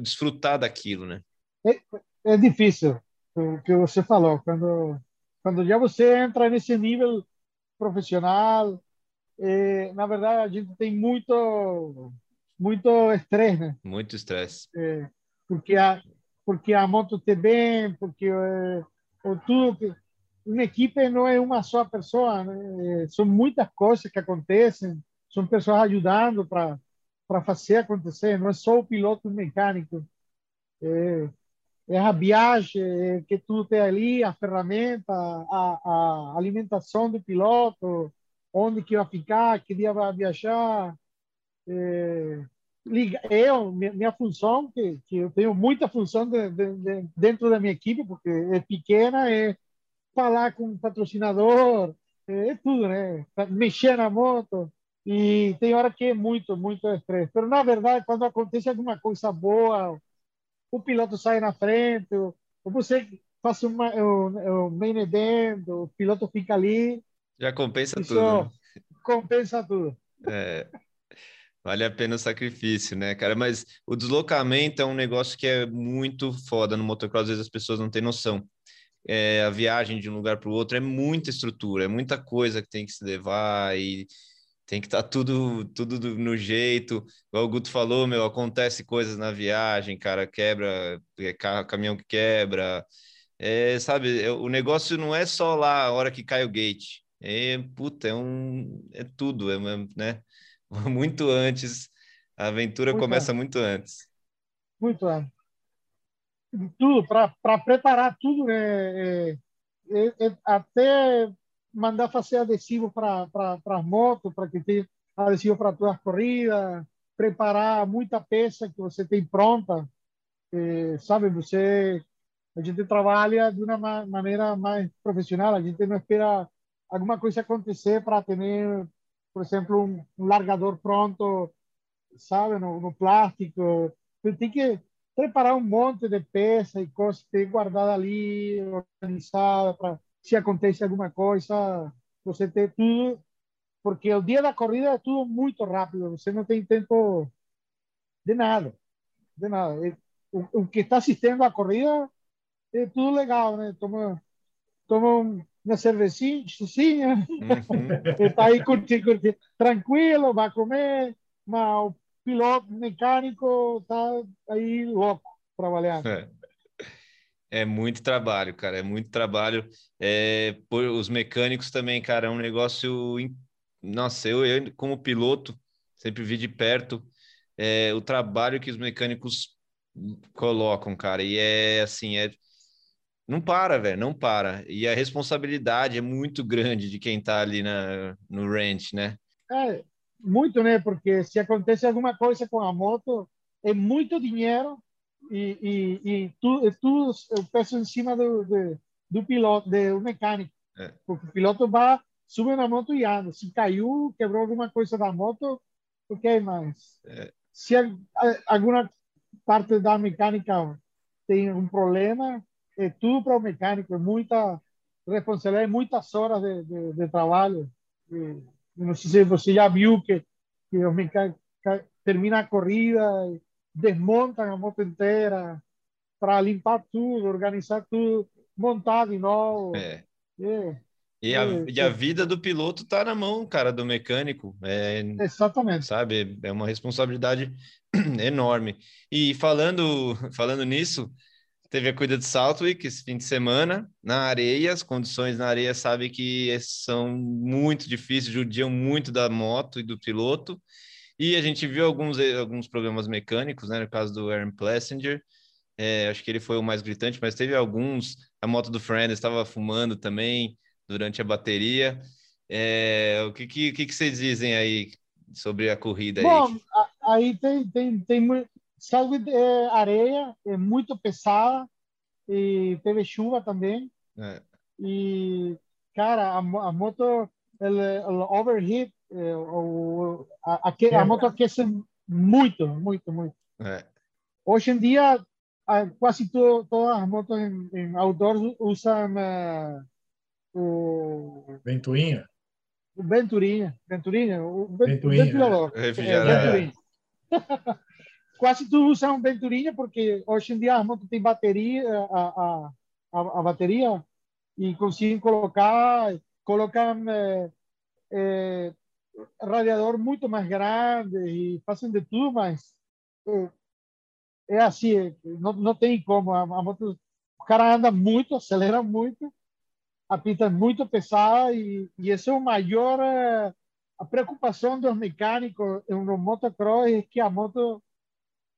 desfrutar daquilo, né? É, é difícil, o que você falou, quando, quando já você entra nesse nível profissional, é, na verdade, a gente tem muito muito estresse, né? Muito estresse. É, porque a porque a moto te bem, porque é, tudo que uma equipe não é uma só pessoa, né? são muitas coisas que acontecem, são pessoas ajudando para para fazer acontecer, não é só o piloto mecânico. É, é a viagem é que tu tem ali, a ferramenta, a, a alimentação do piloto, onde que vai ficar, que dia vai viajar. É, eu, minha, função, que, que eu tenho muita função de, de, de, dentro da minha equipe, porque é pequena, é falar com o patrocinador, é, é tudo, né? Mexer na moto. E tem hora que é muito, muito estresse. Mas, na verdade, quando acontece alguma coisa boa, o piloto sai na frente, ou você faz uma, o, o main event, o piloto fica ali, já compensa Isso tudo. Né? Compensa tudo. É, vale a pena o sacrifício, né, cara? Mas o deslocamento é um negócio que é muito foda no motocross, às vezes as pessoas não têm noção. É, a viagem de um lugar para o outro é muita estrutura, é muita coisa que tem que se levar e tem que estar tá tudo, tudo no jeito. Igual o Guto falou, meu, acontece coisas na viagem, cara, quebra, é carro, caminhão que quebra. É, sabe, é, o negócio não é só lá a hora que cai o gate. É, puta, é um. É tudo, é, né? Muito antes. A aventura muito começa antes. muito antes. Muito antes. Tudo, para preparar tudo, né? É, é, é, até mandar fazer adesivo para as motos, para que tenha adesivo para todas as corridas, preparar muita peça que você tem pronta. É, sabe, você. A gente trabalha de uma maneira mais profissional, a gente não espera alguma coisa acontecer para ter, por exemplo, um, um largador pronto, sabe, no, no plástico. Você tem que preparar um monte de peça e coisas, ter guardada ali, organizada, para se acontece alguma coisa, você ter tudo, porque o dia da corrida é tudo muito rápido, você não tem tempo de nada, de nada. O, o que está assistindo à corrida é tudo legal, né? Toma, toma um, uma cervejinha, uhum. está aí curtindo, curtindo, tranquilo, vai comer, mas piloto mecânico tá aí louco trabalhando. É. É muito trabalho, cara. É muito trabalho. É, por, os mecânicos também, cara, é um negócio. Nossa, eu, eu como piloto, sempre vi de perto é, o trabalho que os mecânicos colocam, cara. E é assim, é. Não para, velho, não para. E a responsabilidade é muito grande de quem tá ali na, no ranch, né? É, muito, né? Porque se acontece alguma coisa com a moto, é muito dinheiro e, e, e tu, tu, eu peço em cima do, do, do piloto, do mecânico. É. Porque o piloto vai, sube na moto e anda. Se caiu, quebrou alguma coisa da moto, ok, mas é. se alguma parte da mecânica tem um problema, é tudo para o mecânico, é muita responsabilidade, muitas horas de, de, de trabalho. E, não sei se você já viu que, que o mecânico termina a corrida desmontam a moto inteira para limpar tudo, organizar tudo, montar de novo. É. é. E, a, é, e a vida do piloto está na mão, cara, do mecânico. É, Exatamente. Sabe? É uma responsabilidade enorme. E falando, falando nisso, teve a Cuida de Saltwick esse fim de semana, na areia. As condições na areia, sabe que são muito difíceis, judiam muito da moto e do piloto. E a gente viu alguns, eh, alguns problemas mecânicos, né? No caso do Aaron Plessinger. É, acho que ele foi o mais gritante, mas teve alguns. A moto do Friend estava fumando também durante a bateria. É, o que, que, que, que vocês dizem aí sobre a corrida Bom, aí? aí tem, tem, tem salve é, areia, é muito pesada e teve chuva também. É. E, cara, a, a moto, ela, overheat é, o, a, a, a, moto aquece muito, muito, muito. É. Hoje em dia, quase to, todas as motos em, em outdoor usam uh, o... Venturinha? O Venturinha, Venturinha, o Venturinha. ventilador. É, Venturinha. quase tudo usam Venturinha, porque hoje em dia as motos têm bateria, a, a, a, bateria, e conseguem colocar, colocam eh, eh, radiador muito mais grande e fazem de tudo, mas é, é assim, não, não tem como. A, a moto, o cara anda muito, acelera muito, a pista é muito pesada e, e esse é o maior. A preocupação dos mecânicos no motocross é que a moto,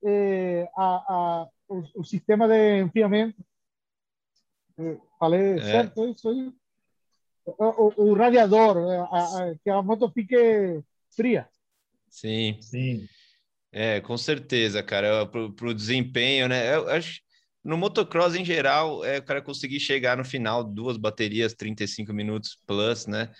é, a, a, o, o, sistema de enfiamento, é, falei é. certo isso aí? o, o radiador, a, a, que a moto fique fria. Sim. Sim. É, com certeza, cara. Pro, pro desempenho, né? Eu acho no motocross em geral, é o cara conseguir chegar no final, duas baterias, 35 minutos plus, né?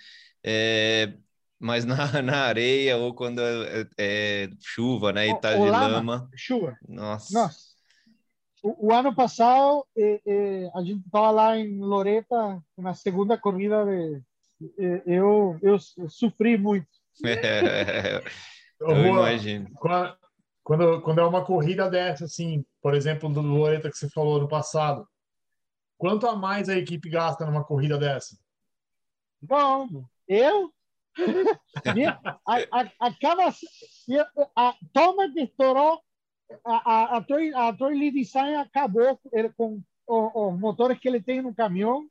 É, mas na, na areia ou quando é, é chuva, né? E tá de lama, lama. Chuva. Nossa. Nossa. O, o ano passado, eh, eh, a gente estava lá em Loreta, na segunda corrida de. Eh, eu, eu sofri muito. É, eu imagino. Quando, quando é uma corrida dessa, assim, por exemplo, do Loreta que você falou no passado, quanto a mais a equipe gasta numa corrida dessa? Bom, eu a, a, a, cada a, que estourou a, a, Troy, a Troy Lee Design acabou ele, com os motores que ele tem no caminhão.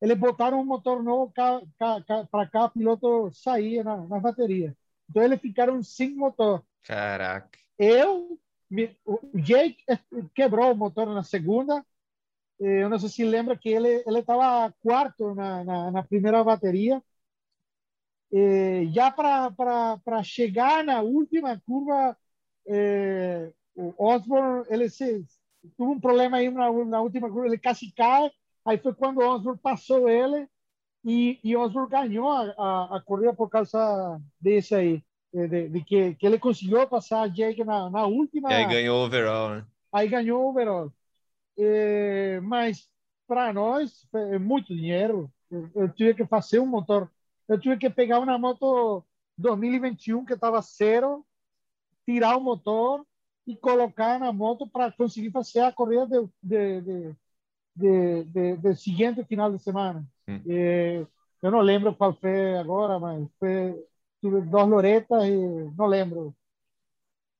Eles botaram um motor novo para cá, piloto sair na, na bateria. Então eles ficaram sem motor. Caraca. Eu, o Jake quebrou o motor na segunda. Eu não sei se lembra que ele ele estava quarto na, na, na, primeira bateria. E já para chegar na última curva, eh, o Osborne, ele se, tuvo um problema aí na, na última curva, ele quase cai, aí foi quando o Osborne passou ele e, e Osborne ganhou a, a, a, corrida por causa desse aí, de, de que, que, ele conseguiu passar Jake na, na última. E aí ganhou overall, né? Aí ganhou overall. É, mas para nós é muito dinheiro. Eu, eu tive que fazer um motor. Eu tive que pegar uma moto 2021 que estava zero, tirar o motor e colocar na moto para conseguir fazer a corrida de, de, de, de, de, de seguinte final de semana. Hum. Eu não lembro qual foi agora, mas foi tive duas loretas e não lembro.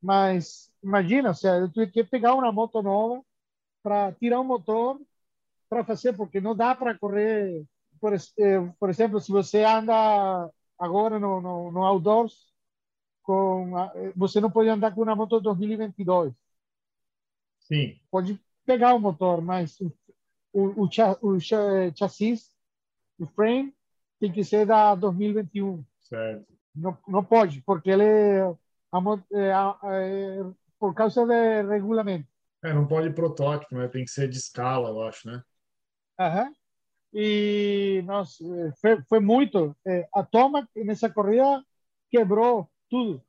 Mas imagina, se eu tive que pegar uma moto nova para tirar o motor para fazer, porque não dá para correr. Por, eh, por exemplo, se você anda agora no, no, no outdoors, com, você não pode andar com uma moto 2022. Sim. Pode pegar o motor, mas o, o, o, o chassis, o frame, tem que ser da 2021. Certo. Não, não pode, porque ele é, é, por causa do regulamento. É, não pode protótipo, né? Tem que ser de escala, eu acho, né? Aham. E nossa, foi, foi muito. É, a toma nessa corrida quebrou tudo.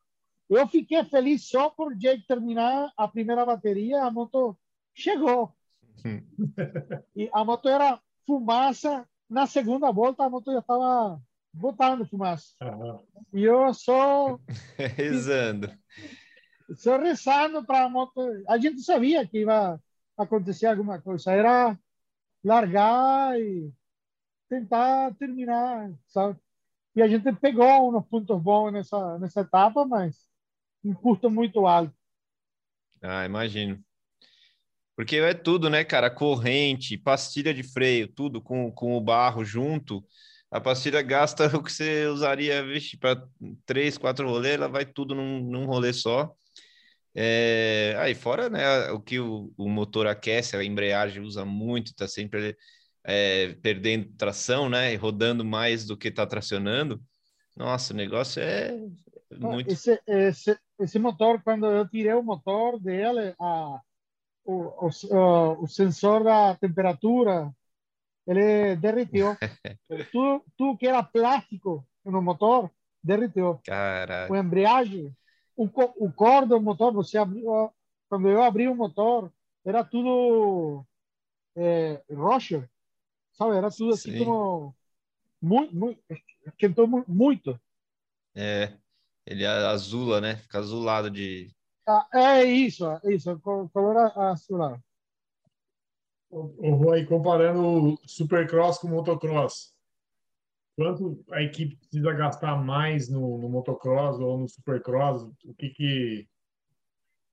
Eu fiquei feliz só por Jake terminar a primeira bateria, a moto chegou. e a moto era fumaça. Na segunda volta, a moto já estava botando fumaça. Uhum. E eu só. Rezando. Só rezando para a moto. A gente sabia que ia acontecer alguma coisa. Era largar e tentar terminar, sabe? E a gente pegou uns pontos bons nessa, nessa etapa, mas um custo muito alto. Ah, imagino. Porque é tudo, né, cara? Corrente, pastilha de freio, tudo com, com o barro junto. A pastilha gasta o que você usaria, para três, quatro rolês, ela vai tudo num, num rolê só. É, aí fora, né, o que o, o, motor aquece, a embreagem usa muito, tá sempre é, perdendo tração, né, e rodando mais do que tá tracionando. Nossa, o negócio é muito... Esse, esse, esse motor, quando eu tirei o motor dele, a, o, o, o sensor da temperatura, ele derreteu. tudo, tudo que era plástico no motor, derreteu. Caralho. O embreagem o, o core do motor, você abriu, quando eu abri o motor, era tudo é, rocha, sabe? Era tudo assim Sim. como muito, muito esquentou muito. É, ele azula, né? Fica azulado de. Ah, é isso, é isso, color azulado. O Rui, comparando o Supercross com o motocross, quanto a equipe precisa gastar mais no, no motocross ou no supercross? O que que...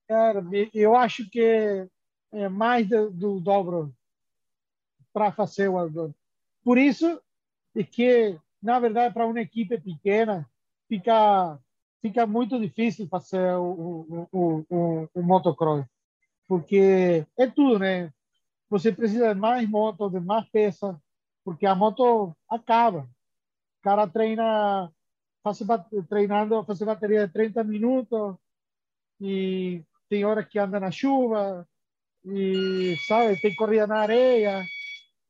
Cara, eu acho que é mais do, do dobro para fazer o outdoor. Por isso é que, na verdade, para uma equipe pequena, fica fica muito difícil fazer o, o, o, o, motocross, porque é tudo, né? Você precisa de mais moto, de mais peça, porque a moto acaba cara treina, faz, treinando, faz bateria de 30 minutos e tem hora que anda na chuva e, sabe, tem corrida na areia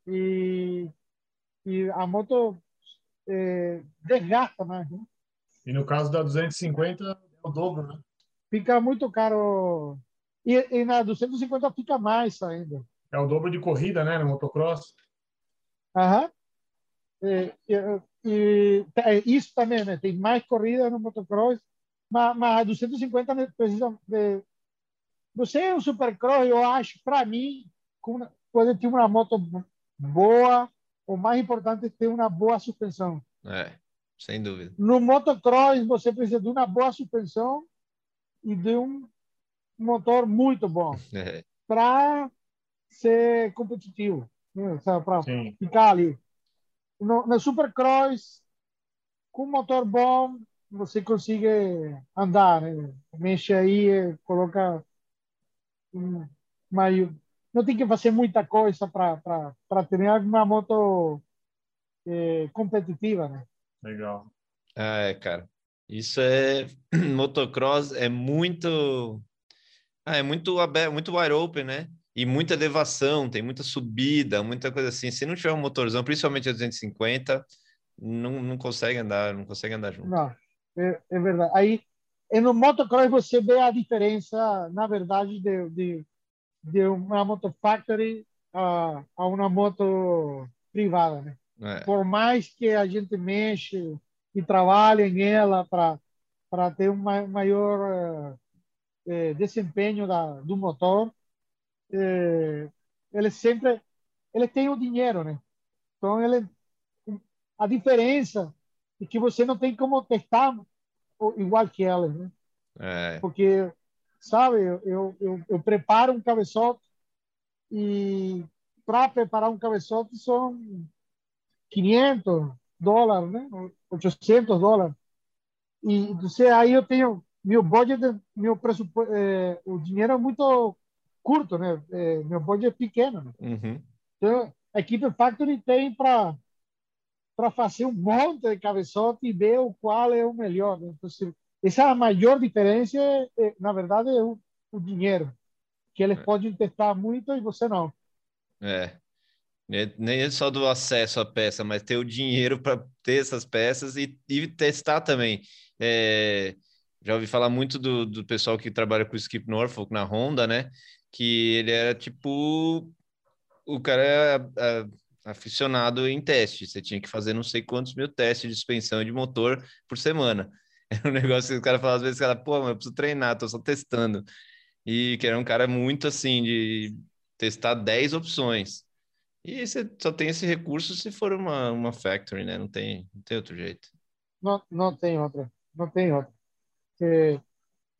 e, e a moto é, desgasta mais. Né? E no caso da 250 é o dobro, né? Fica muito caro. E, e na 250 fica mais ainda. É o dobro de corrida, né, no motocross? Aham. É, é, e é, isso também, né? Tem mais corrida no motocross, mas, mas a 250 precisa de... Você é um supercross, eu acho, para mim, pode ter uma moto boa, o mais importante é ter uma boa suspensão. É, sem dúvida. No motocross, você precisa de uma boa suspensão e de um motor muito bom é. para ser competitivo, né? para ficar ali no, no Supercross, com motor bom, você consegue andar. Né? Mexe aí, coloca um, meio. Não tem que fazer muita coisa para ter uma moto é, competitiva, né? Legal. Ah, é, cara. Isso é motocross é muito ah, é muito aberto, muito wide open, né? E muita elevação, tem muita subida, muita coisa assim. Se não tiver um motorzão, principalmente a 250, não, não consegue andar, não consegue andar junto. Não, é, é verdade. Aí, no motocross você vê a diferença, na verdade, de, de, de uma moto factory a, a uma moto privada, né? É. Por mais que a gente mexe e trabalhe nela para para ter um maior eh, desempenho da, do motor, é, ele sempre ele tem o dinheiro, né? Então ele a diferença é que você não tem como testar igual que ela, né? É. Porque sabe? Eu, eu, eu preparo um cabeçote e para preparar um cabeçote são 500 dólares, né? 800 dólares. E você aí eu tenho meu budget, meu pressuposto, é, o dinheiro é muito curto, né? É, meu budget é pequeno. Né? Uhum. Então, a equipe Factory tem para para fazer um monte de cabeçote e ver o qual é o melhor. Né? Então, essa é a maior diferença, é, na verdade, é o, o dinheiro, que eles é. podem testar muito e você não. É. Nem é só do acesso à peça, mas ter o dinheiro para ter essas peças e, e testar também. É, já ouvi falar muito do, do pessoal que trabalha com o Skip Norfolk na Honda, né? Que ele era tipo. O cara é, é aficionado em teste. Você tinha que fazer não sei quantos mil testes de suspensão de motor por semana. É um negócio que o cara fala, às vezes, cara, pô, mas eu preciso treinar, tô só testando. E que era um cara muito assim, de testar 10 opções. E você só tem esse recurso se for uma, uma factory, né? Não tem, não tem outro jeito. Não, não tem outra. Não tem outra. É,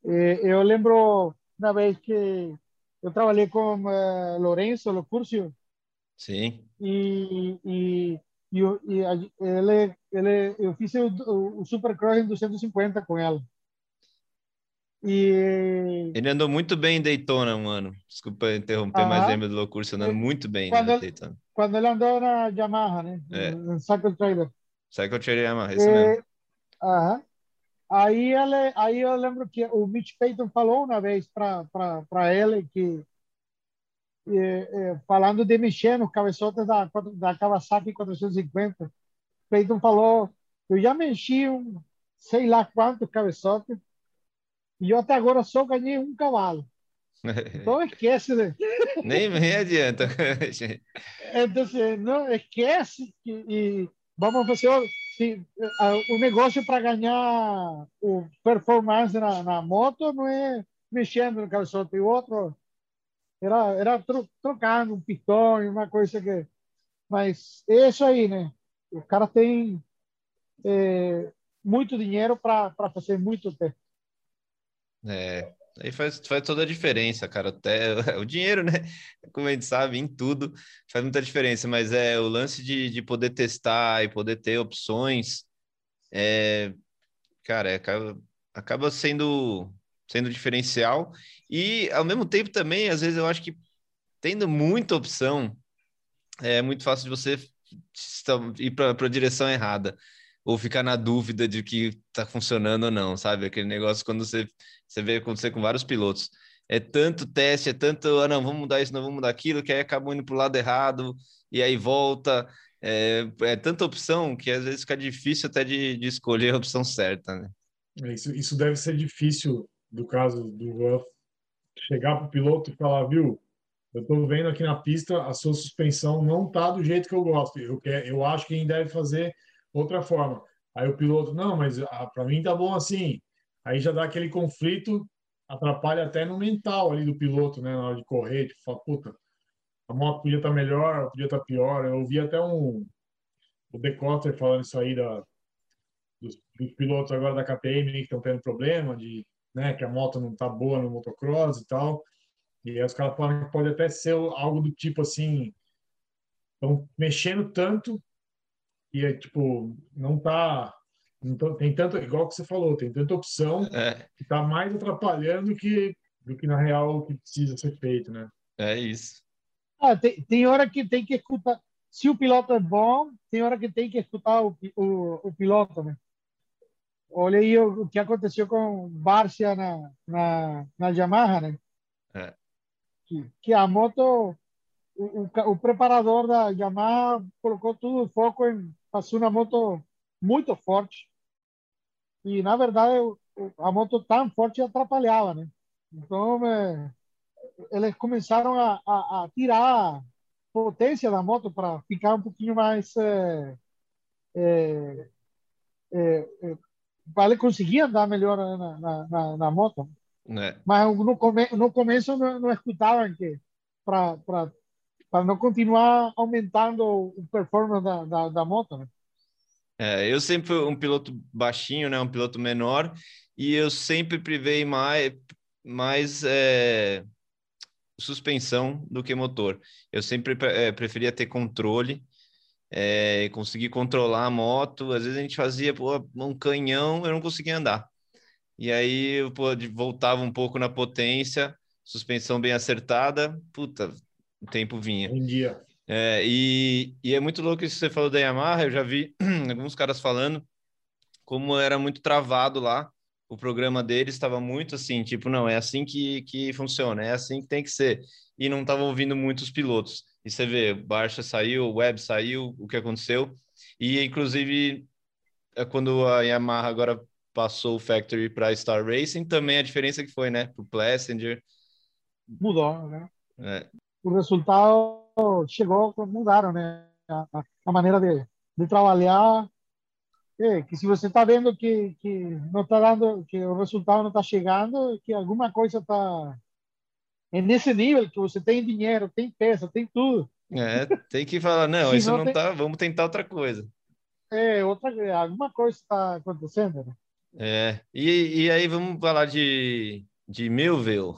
é, eu lembro uma vez que eu trabalhei com uh, Lourenço Locurcio. Sim. E, e, e, e ele, ele, eu fiz o, o Supercross em 250 com ela. E... Ele andou muito bem em Daytona, mano. Desculpa interromper, mas lembra do Locurcio andando muito bem quando em Daytona. Quando ele andou na Yamaha, né? É. No Cycle Trailer. Cycle Trailer Yamaha, isso mesmo. Aham. Aí, ele, aí eu lembro que o Mitch Payton falou uma vez para ele que, falando de mexer nos cabeçotes da, da Kawasaki 450, Payton falou: Eu já mexi um sei lá quantos cabeçotes e eu até agora só ganhei um cavalo. Então esquece. Né? Nem, nem adianta. então, não, esquece que, e vamos fazer o, o negócio para ganhar o performance na, na, moto não é mexendo no cabeçote. O outro era, era tro, trocando um pistão e uma coisa que... Mas é isso aí, né? O cara tem é, muito dinheiro para fazer muito tempo. É, aí faz, faz toda a diferença, cara. Até o dinheiro, né? Como a gente sabe, em tudo faz muita diferença, mas é o lance de, de poder testar e poder ter opções, é, cara, é, acaba, acaba sendo, sendo diferencial. E ao mesmo tempo também, às vezes eu acho que tendo muita opção, é muito fácil de você ir para a direção errada ou ficar na dúvida de que está funcionando ou não, sabe? Aquele negócio quando você, você vê acontecer com vários pilotos. É tanto teste, é tanto, ah, não, vamos mudar isso, não vamos mudar aquilo, que aí acabam indo para o lado errado e aí volta. É, é, tanta opção que às vezes fica difícil até de, de escolher a opção certa, né? É, isso, isso deve ser difícil do caso do Ruff, chegar para o piloto e falar, viu, eu estou vendo aqui na pista a sua suspensão não tá do jeito que eu gosto. Eu, eu acho que quem deve fazer outra forma. Aí o piloto, não, mas ah, para mim tá bom assim. Aí já dá aquele conflito, atrapalha até no mental ali do piloto, né, na hora de correr, tipo, fala, puta, a moto podia estar tá melhor, podia estar tá pior. Eu ouvi até um o Decotter falando isso aí da dos, dos, pilotos agora da KTM que estão tendo problema de, né, que a moto não tá boa no motocross e tal. E aí os caras falam que pode até ser algo do tipo assim, estão mexendo tanto e é tipo, não tá. Não tem tanto, igual que você falou, tem tanta opção é. que tá mais atrapalhando que, do que na real o que precisa ser feito, né? É isso. Ah, tem, tem hora que tem que escutar. Se o piloto é bom, tem hora que tem que escutar o, o, o piloto, né? Olha aí o, o que aconteceu com Barcia na, na, na Yamaha, né? É. Que, que a moto o, o, preparador da Yamaha colocou todo o foco em fazer uma moto muito forte. E, na verdade, a moto tão forte atrapalhava, né? Então, é, eles começaram a, a, a, tirar a potência da moto para ficar um pouquinho mais. É, é, é, é para ele conseguir andar melhor na, na, na, na moto. É. Mas no, come, no começo não, não escutavam que para para não continuar aumentando o performance da, da, da moto, né? É, eu sempre fui um piloto baixinho, né, um piloto menor, e eu sempre privei mais, mais é, suspensão do que motor. Eu sempre é, preferia ter controle, é, conseguir controlar a moto. Às vezes a gente fazia pô, um canhão, eu não conseguia andar. E aí eu pô, voltava um pouco na potência, suspensão bem acertada, puta, o tempo vinha. Um dia. É, e, e é muito louco isso que você falou da Yamaha, eu já vi alguns caras falando como era muito travado lá, o programa deles estava muito assim, tipo, não, é assim que, que funciona, é assim que tem que ser. E não estava ouvindo muitos pilotos. E você vê, Barça saiu, Web saiu, o que aconteceu. E, inclusive, é quando a Yamaha agora passou o Factory para Star Racing, também a diferença que foi, né? Para o Plessinger. Mudou, né? É. O resultado chegou, mudaram, né? A, a maneira de, de trabalhar é, que se você está vendo que, que não está dando, que o resultado não está chegando, que alguma coisa está é nesse nível que você tem dinheiro, tem peça, tem tudo. É, tem que falar, não, isso não, não tem... tá, vamos tentar outra coisa. É, outra, alguma coisa está acontecendo. Né? É, e, e aí vamos falar de, de Millville.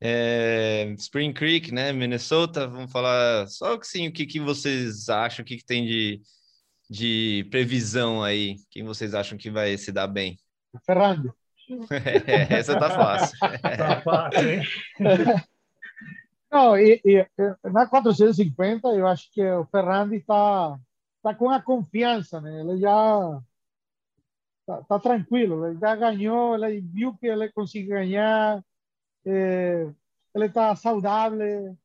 É, Spring Creek, né, Minnesota, vamos falar só assim, o que, que vocês acham, o que, que tem de, de previsão aí? Quem vocês acham que vai se dar bem? Ferrando. essa tá fácil. tá fácil, hein? Não, e, e, na 450 eu acho que o Ferrandi está tá com a confiança, né? Ele já tá, tá, tranquilo, ele já ganhou, ele viu que ele conseguiu ganhar, é, está saudável.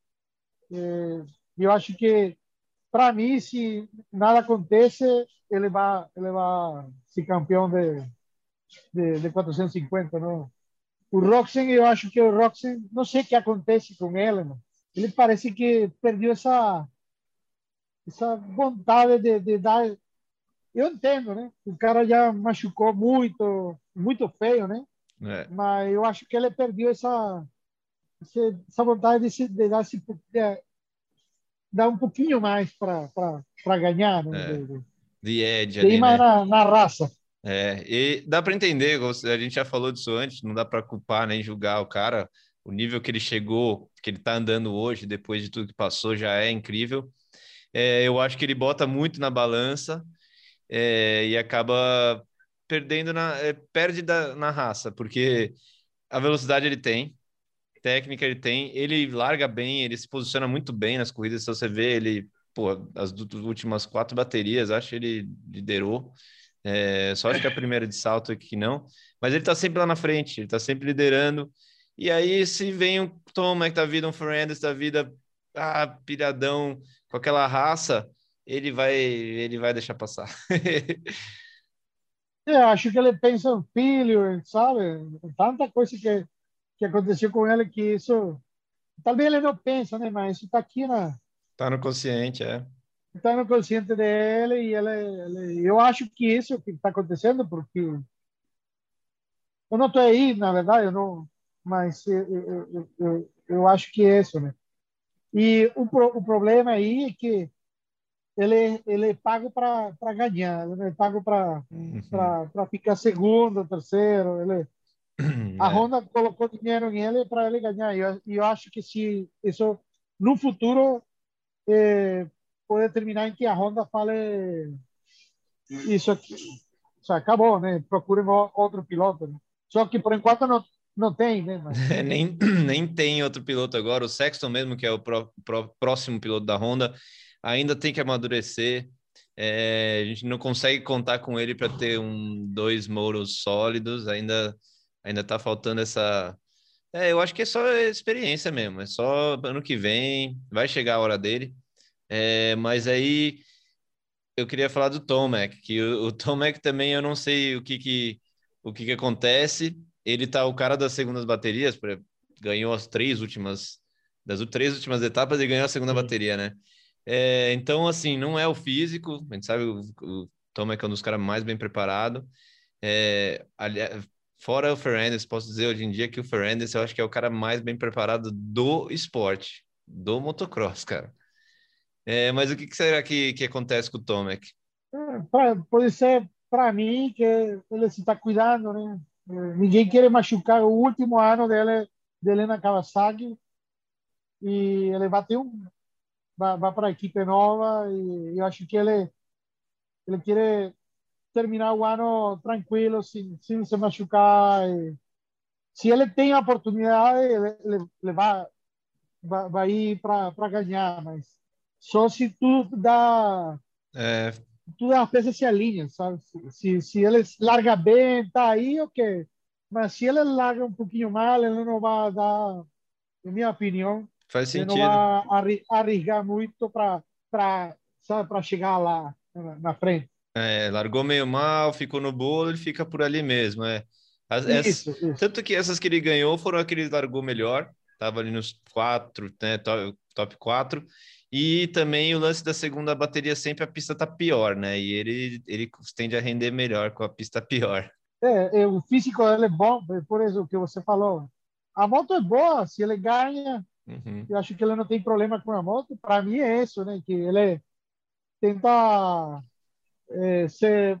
É, eu acho que para mim, se nada acontece, ele vai, ele vai ser campeão de, de, de 450, não? O Roxen, eu acho que o Roxen, não sei o que acontece com ele, não? ele parece que perdeu essa essa vontade de, de dar. Eu entendo, né? O cara já machucou muito, muito feio, né? É. Mas eu acho que ele perdeu essa essa vontade de, se, de dar de, dá um pouquinho mais para ganhar. Né? É. De, de edge ali, mais né? na, na raça. É, e dá para entender, a gente já falou disso antes, não dá para culpar nem julgar o cara, o nível que ele chegou, que ele está andando hoje, depois de tudo que passou, já é incrível. É, eu acho que ele bota muito na balança é, e acaba perdendo na é, perde da, na raça, porque a velocidade ele tem, técnica ele tem, ele larga bem, ele se posiciona muito bem nas corridas. Se você vê ele, pô, as últimas quatro baterias, acho que ele liderou. É, só acho que a primeira de salto aqui não, mas ele tá sempre lá na frente, ele tá sempre liderando. E aí, se vem um Tom que da vida, um Fernandes da vida, ah, piradão, com aquela raça, ele vai, ele vai deixar passar. Eu acho que ele pensa no filho, sabe? Tanta coisa que que aconteceu com ele que isso talvez ele não pensa né? Mas isso está aqui na tá no consciente é. Está no consciente dele e ele, ele eu acho que isso que está acontecendo porque eu não estou aí na verdade eu não mas eu, eu, eu, eu acho que é isso né? E o, o problema aí é que ele ele é pago para para ganhar ele é pago para uhum. para ficar segundo terceiro ele a é. Honda colocou dinheiro nele para ele ganhar. E eu, eu, acho que se isso no futuro eh, pode terminar em que a Honda fale isso aqui, já acabou, né? Procurem outro piloto. Né? Só que por enquanto não não tem, né? Mas... nem, nem tem outro piloto agora. O Sexton mesmo, que é o próximo piloto da Honda, ainda tem que amadurecer. É, a gente não consegue contar com ele para ter um dois moros sólidos. Ainda Ainda tá faltando essa. É, eu acho que é só experiência mesmo. É só ano que vem, vai chegar a hora dele. É, mas aí eu queria falar do Tomac, que o, o Tomac também eu não sei o que que, o que que acontece. Ele tá o cara das segundas baterias, ganhou as três últimas das três últimas etapas e ganhou a segunda bateria, né? É, então, assim, não é o físico, a gente sabe o, o Tomac é um dos caras mais bem preparados. É, aliás, Fora o Fernandes, posso dizer hoje em dia que o Fernandes eu acho que é o cara mais bem preparado do esporte, do motocross, cara. É, mas o que, que, será que, que acontece com o Tomek? É, pode ser para mim que ele se está cuidando, né? ninguém quer machucar o último ano dele, dele na Kawasaki e ele bateu um vai, vai para a equipe nova e eu acho que ele ele quer terminar o ano tranquilo, sem, sem se machucar. Se ele tem a oportunidade, ele, ele, ele vai, vai, vai ir para ganhar, mas só se tudo dá. É. Tudo as peças se alinham, sabe? Se, se ele larga bem, tá aí, ok. Mas se ele larga um pouquinho mal, ele não vai dar, na minha opinião, Faz sentido. ele não vai arriscar muito para chegar lá na frente. É, largou meio mal, ficou no bolo, ele fica por ali mesmo, é. As, isso, isso. Tanto que essas que ele ganhou foram as que largou melhor, tava ali nos quatro, né, top, top quatro, e também o lance da segunda bateria sempre a pista tá pior, né, e ele, ele tende a render melhor com a pista pior. É, é o físico dele é bom, por isso que você falou. A moto é boa, se ele ganha, uhum. eu acho que ele não tem problema com a moto. Para mim é isso, né, que ele tenta é, se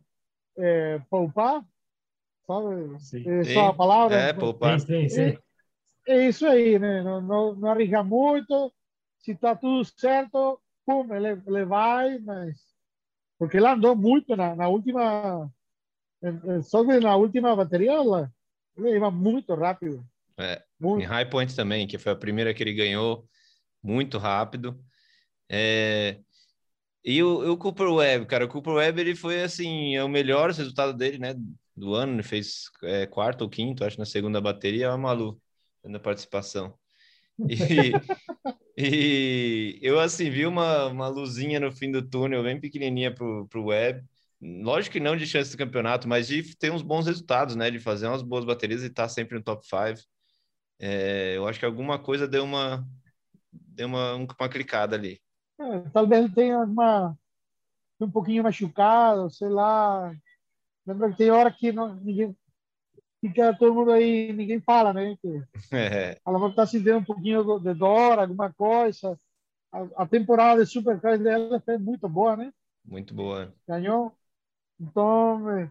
é, poupar, sabe? Sim. Essa a palavra. É, poupar. Sim, sim, é, é, isso aí, né? Não, não, não arriesga muito. Se está tudo certo, pum, ele, ele vai, mas. Porque ele andou muito na, na última. Só que na última bateria, ele ia muito rápido. É, muito. Em High Point também, que foi a primeira que ele ganhou, muito rápido. É, e o, o Cooper Webb, cara, o Cooper Webb ele foi assim, é o melhor resultado dele, né? Do ano, ele fez é, quarto ou quinto, acho, na segunda bateria, é Malu, na participação. E, e eu assim vi uma, uma luzinha no fim do túnel, bem pequenininha pro, pro Webb. Lógico que não de chance de campeonato, mas de ter uns bons resultados, né? De fazer umas boas baterias e estar tá sempre no top 5. É, eu acho que alguma coisa deu uma deu uma, uma clicada ali. É, talvez ele tenha uma, um pouquinho machucado, sei lá. Lembra que tem hora que não, ninguém fica todo mundo aí, ninguém fala, né? Que é. Ela está sentindo um pouquinho de dor, alguma coisa. A, a temporada de Supercars dela foi muito boa, né? Muito boa. Ganhou. Então, é,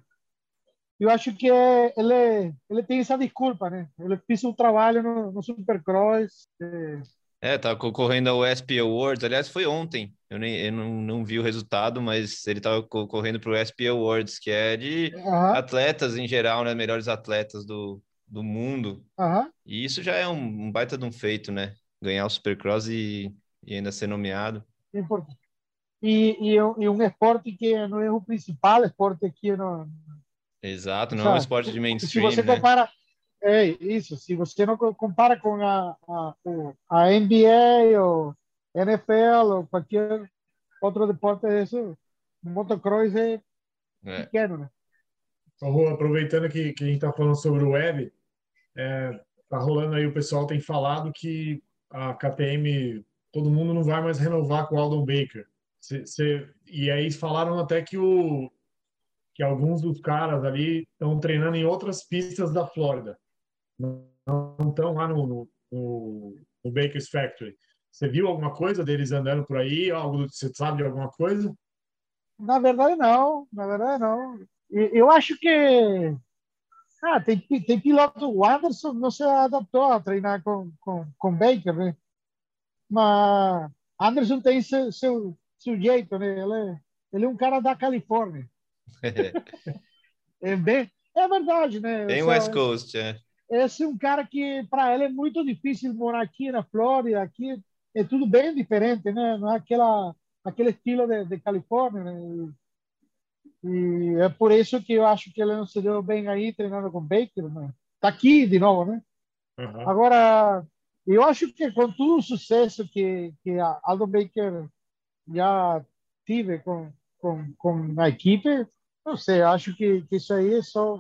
eu acho que ele, ele tem essa desculpa, né? Ele fez um trabalho no, no Supercross. É, é, tá concorrendo ao SP Awards. Aliás, foi ontem. Eu, nem, eu não, não vi o resultado, mas ele estava concorrendo para o SP Awards, que é de uhum. atletas em geral, né? Melhores atletas do, do mundo. Uhum. E isso já é um, um, baita de um feito, né? Ganhar o Supercross e, e ainda ser nomeado. E, e, e, um esporte que não é o principal esporte aqui no. Exato, não Sabe? é um esporte de mainstream. Se você né? compara é isso. Se você não compara com a, a, a NBA ou NFL ou qualquer outro deporte isso, o motocross é, é. pequeno, né? Aproveitando que, que a gente está falando sobre o web, é, tá rolando aí, o pessoal tem falado que a KTM, todo mundo não vai mais renovar com o Aldon Baker. Cê, cê, e aí falaram até que, o, que alguns dos caras ali estão treinando em outras pistas da Flórida não estão lá no, no, no, Baker's Factory. Você viu alguma coisa deles andando por aí? Algo você sabe de alguma coisa? Na verdade não, na verdade não. Eu acho que ah, tem, tem piloto, o Anderson não se adaptou a treinar com, com, com Baker, né? Mas Anderson tem seu, seu, seu jeito, né? Ele, é, ele é um cara da Califórnia. é, bem, é verdade, né? Tem West Coast, é esse é um cara que para ele é muito difícil morar aqui na Flórida, aqui é tudo bem diferente, né? Não é aquela aquele estilo de, de Califórnia, né? E é por isso que eu acho que ele não se deu bem aí treinando com Baker, né? Tá aqui de novo, né? Uhum. Agora, eu acho que com todo o sucesso que que a Aldo Baker já tive com com, com a equipe, não sei, acho que, que isso aí é só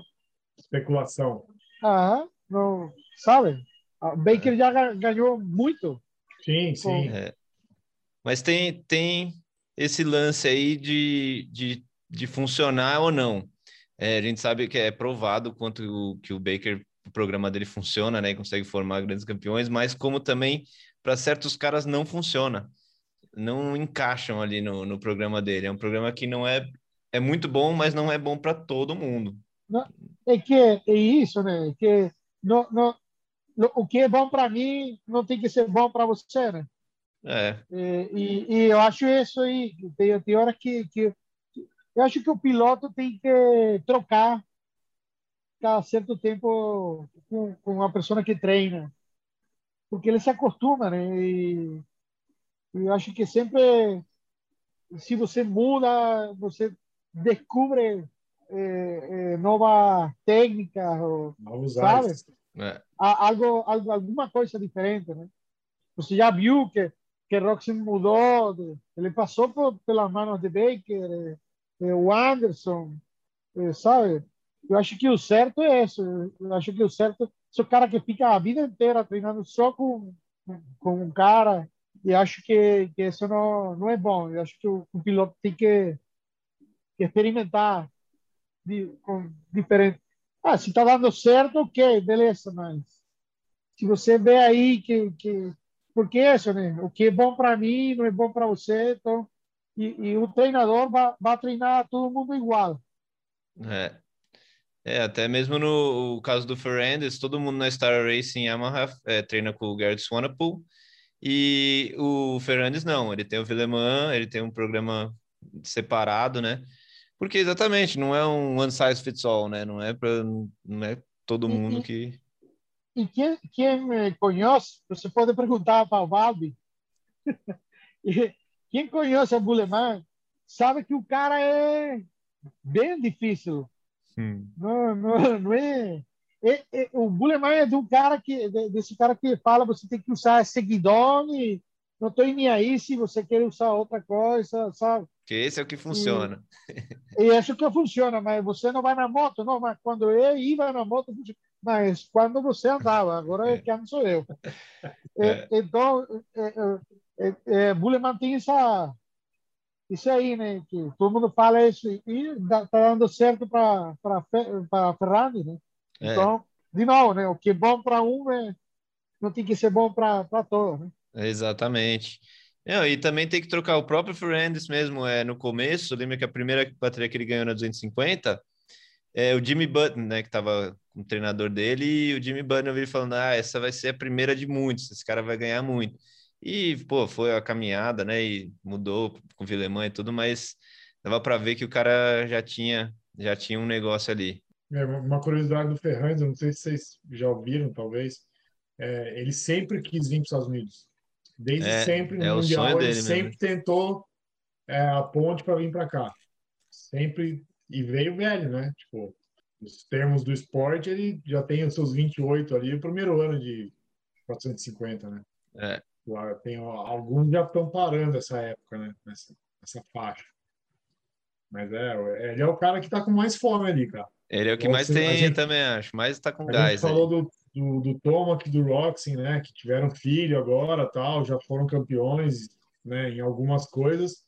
especulação. Ah, não, sabe? O Baker já ganhou muito. Sim, sim. É. Mas tem, tem esse lance aí de, de, de funcionar ou não. É, a gente sabe que é provado quanto o, que o Baker, o programa dele funciona, né? Consegue formar grandes campeões, mas como também para certos caras não funciona. Não encaixam ali no, no programa dele. É um programa que não é, é muito bom, mas não é bom para todo mundo. Não, é que é isso, né? Que não, não, o que é bom para mim não tem que ser bom para você, né? É. E, e, eu acho isso aí. Tem, tem hora que, que eu acho que o piloto tem que trocar cada certo tempo com, com a pessoa que treina, porque ele se acostuma, né? E, e eu acho que sempre, se você muda, você descobre é, é, nova técnica, Novos sabe? É. Algo, algo, alguma coisa diferente, né? Você já viu que que Roxy mudou, ele passou por, pelas mãos de Baker, eh, o Anderson, eh, sabe? Eu acho que o certo é isso. Eu acho que o certo é o cara que fica a vida inteira treinando só com, com um cara. E acho que, que isso não, não é bom. Eu acho que o, o piloto tem que experimentar de, com diferente. Ah, se está dando certo, ok, beleza, mas se você vê aí que, que porque isso, né? O que é bom para mim não é bom para você, então e, e, o treinador vai, vai treinar todo mundo igual. É. É, até mesmo no caso do Ferrandes, todo mundo na Star Racing Yamaha é, treina com o Garrett Swanepoel e o Ferrandes não, ele tem o Villeman, ele tem um programa separado, né? Porque exatamente, não é um one size fits all, né? Não é para não é todo mundo que e quem, quem me conhece, você pode perguntar para o Valbi, quem conhece o Buleman sabe que o cara é bem difícil. Não, não, não é, é, é, o Buleman é de um cara que desse cara que fala você tem que usar seguidor e não estou nem aí se você quer usar outra coisa, sabe? Que esse é o que funciona. E, e esse é que funciona, mas você não vai na moto, não, mas quando eu ia na moto, mas quando você andava, agora é. que não sou eu. É. Então, é, é, é, Bulleman tem essa, isso aí, né? Que todo mundo fala isso e está dando certo para para Ferrari, né? É. Então, de novo, né? O que é bom para um é, não tem que ser bom para todos, né? Exatamente. Não, e também tem que trocar o próprio Fernandes mesmo. É, no começo, lembra que a primeira bateria que ele ganhou na 250 é o Jimmy Button, né, que estava com o treinador dele, e o Jimmy Button veio falando: ah, essa vai ser a primeira de muitos, esse cara vai ganhar muito. E, pô, foi a caminhada, né, e mudou com o Vilemã e tudo, mas dava para ver que o cara já tinha, já tinha um negócio ali. É, uma curiosidade do Ferrari, não sei se vocês já ouviram, talvez, é, ele sempre quis vir para os Estados Unidos. Desde é, sempre no é Mundial, ele sempre mesmo. tentou é, a ponte para vir para cá. Sempre e veio velho, né? Tipo, nos termos do esporte, ele já tem os seus 28 ali, o primeiro ano de 450, né? É. Tem, alguns já estão parando essa época, né? Nessa, faixa. Mas é, ele é o cara que está com mais fome ali, cara. Ele é o que mais tem, gente, também acho. Mais está com a gás. Gente falou do, do, do Tomac e do Roxy, né? Que tiveram filho agora, tal, já foram campeões, né? Em algumas coisas.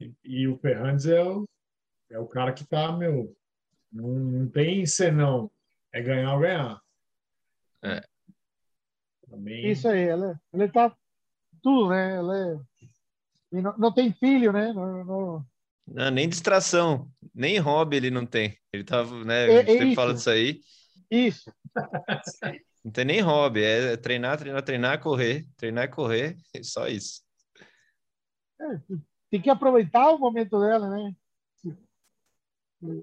E, e o Ferrandes é o, é o cara que tá, meu, não, não tem senão. É ganhar ou ganhar. É. Também... Isso aí, ele, ele tá tudo, né? Ele e não, não tem filho, né? Não, não... não, nem distração, nem hobby ele não tem. Ele tava, né? É, a gente é fala disso aí. Isso. Não tem nem hobby, é treinar, treinar, treinar, correr, treinar correr, é só isso. É, tem que aproveitar o momento dela, né?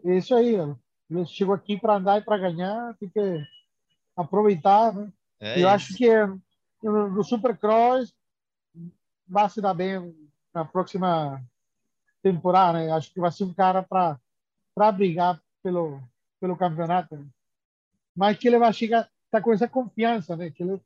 É isso aí, ó. Chegou aqui para andar e para ganhar, tem que aproveitar, né? É eu acho que no Supercross vai se dar bem na próxima temporada, né? Acho que vai ser um cara para para brigar pelo pelo campeonato. Né? Mas que ele vai chegar, tá com essa confiança, né? Que ele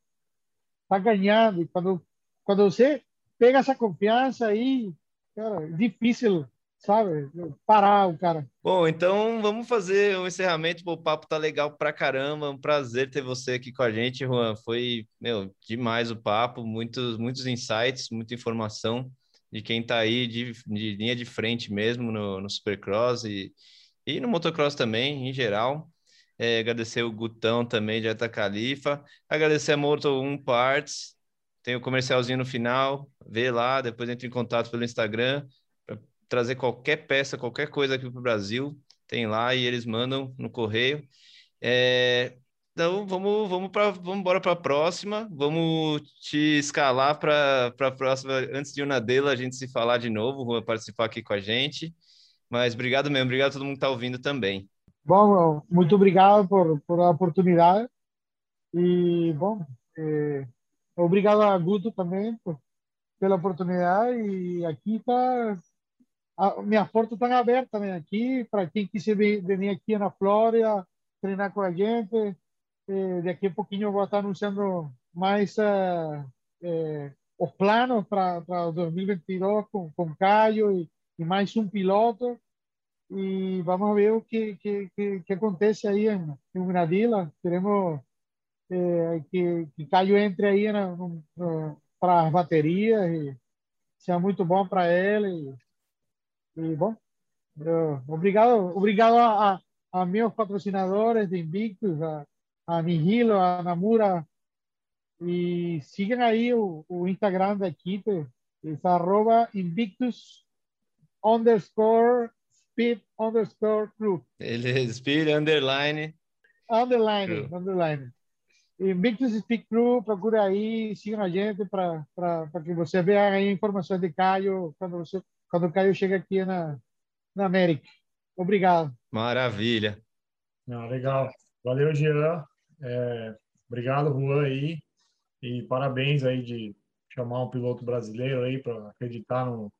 tá ganhando e quando quando você pega essa confiança aí, cara, é difícil sabe? Parar o cara. Bom, então vamos fazer um encerramento. O papo tá legal pra caramba. Um prazer ter você aqui com a gente, Juan. Foi, meu, demais o papo, muitos, muitos insights, muita informação de quem tá aí de, de linha de frente mesmo no, no Supercross e, e no motocross também, em geral. É, agradecer o Gutão também de Atacalifa. Agradecer a Moto 1 Parts. Tem o comercialzinho no final. Vê lá, depois entre em contato pelo Instagram trazer qualquer peça, qualquer coisa aqui para o Brasil, tem lá e eles mandam no correio. É, então vamos vamos para vamos embora para a próxima. Vamos te escalar para a próxima antes de Unadela a gente se falar de novo, participar aqui com a gente. Mas obrigado mesmo, obrigado a todo mundo que está ouvindo também. Bom, muito obrigado por, por a oportunidade. E, bom, eh, obrigado a Guto também por, pela oportunidade. E aqui está. Minha porta está aberta também aqui para quem quiser vir aqui na Flórida, treinar com a gente. Eh, daqui a pouquinho eu vou estar anunciando mais os planos para 2022 com, com Caio e, e mais um piloto e vamos ver o que, que, que, que acontece aí em Unadilla. Queremos eh, que, que Caio entre aí para as baterias e seja muito bom para ele. E, e bom, eu, obrigado, obrigado a, a, a, meus patrocinadores de Invictus, a, a Nihilo, a Namura. E sigam aí o, o Instagram da equipe, é arroba Invictus underscore speed underscore crew. Ele é speed underline. Underline, crew. underline. Invictus Speed Crew, procura aí, siga a gente para que você veja aí informações de Caio quando, você, quando o Caio chega aqui na, na América. Obrigado. Maravilha. Ah, legal. Valeu, Jean. É, obrigado, Juan, aí. E parabéns aí de chamar um piloto brasileiro aí para acreditar no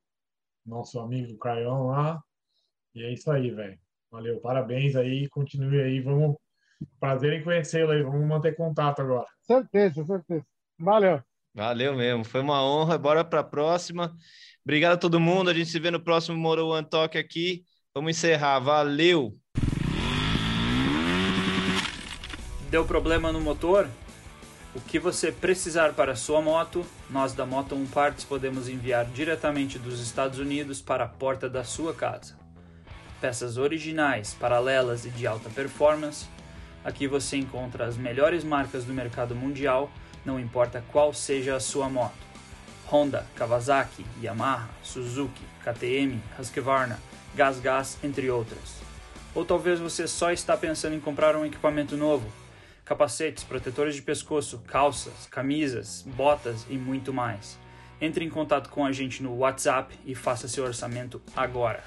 nosso amigo Caião lá. E é isso aí, velho. Valeu, parabéns aí, continue aí, vamos. Prazer em conhecê-lo aí, vamos manter contato agora. Certeza, certeza. Valeu. Valeu mesmo, foi uma honra. Bora para a próxima. Obrigado a todo mundo. A gente se vê no próximo Moro One Talk aqui. Vamos encerrar. Valeu. Deu problema no motor? O que você precisar para a sua moto, nós da Moto 1 Parts podemos enviar diretamente dos Estados Unidos para a porta da sua casa peças originais, paralelas e de alta performance. Aqui você encontra as melhores marcas do mercado mundial, não importa qual seja a sua moto. Honda, Kawasaki, Yamaha, Suzuki, KTM, Husqvarna, GasGas, entre outras. Ou talvez você só está pensando em comprar um equipamento novo. Capacetes, protetores de pescoço, calças, camisas, botas e muito mais. Entre em contato com a gente no WhatsApp e faça seu orçamento agora.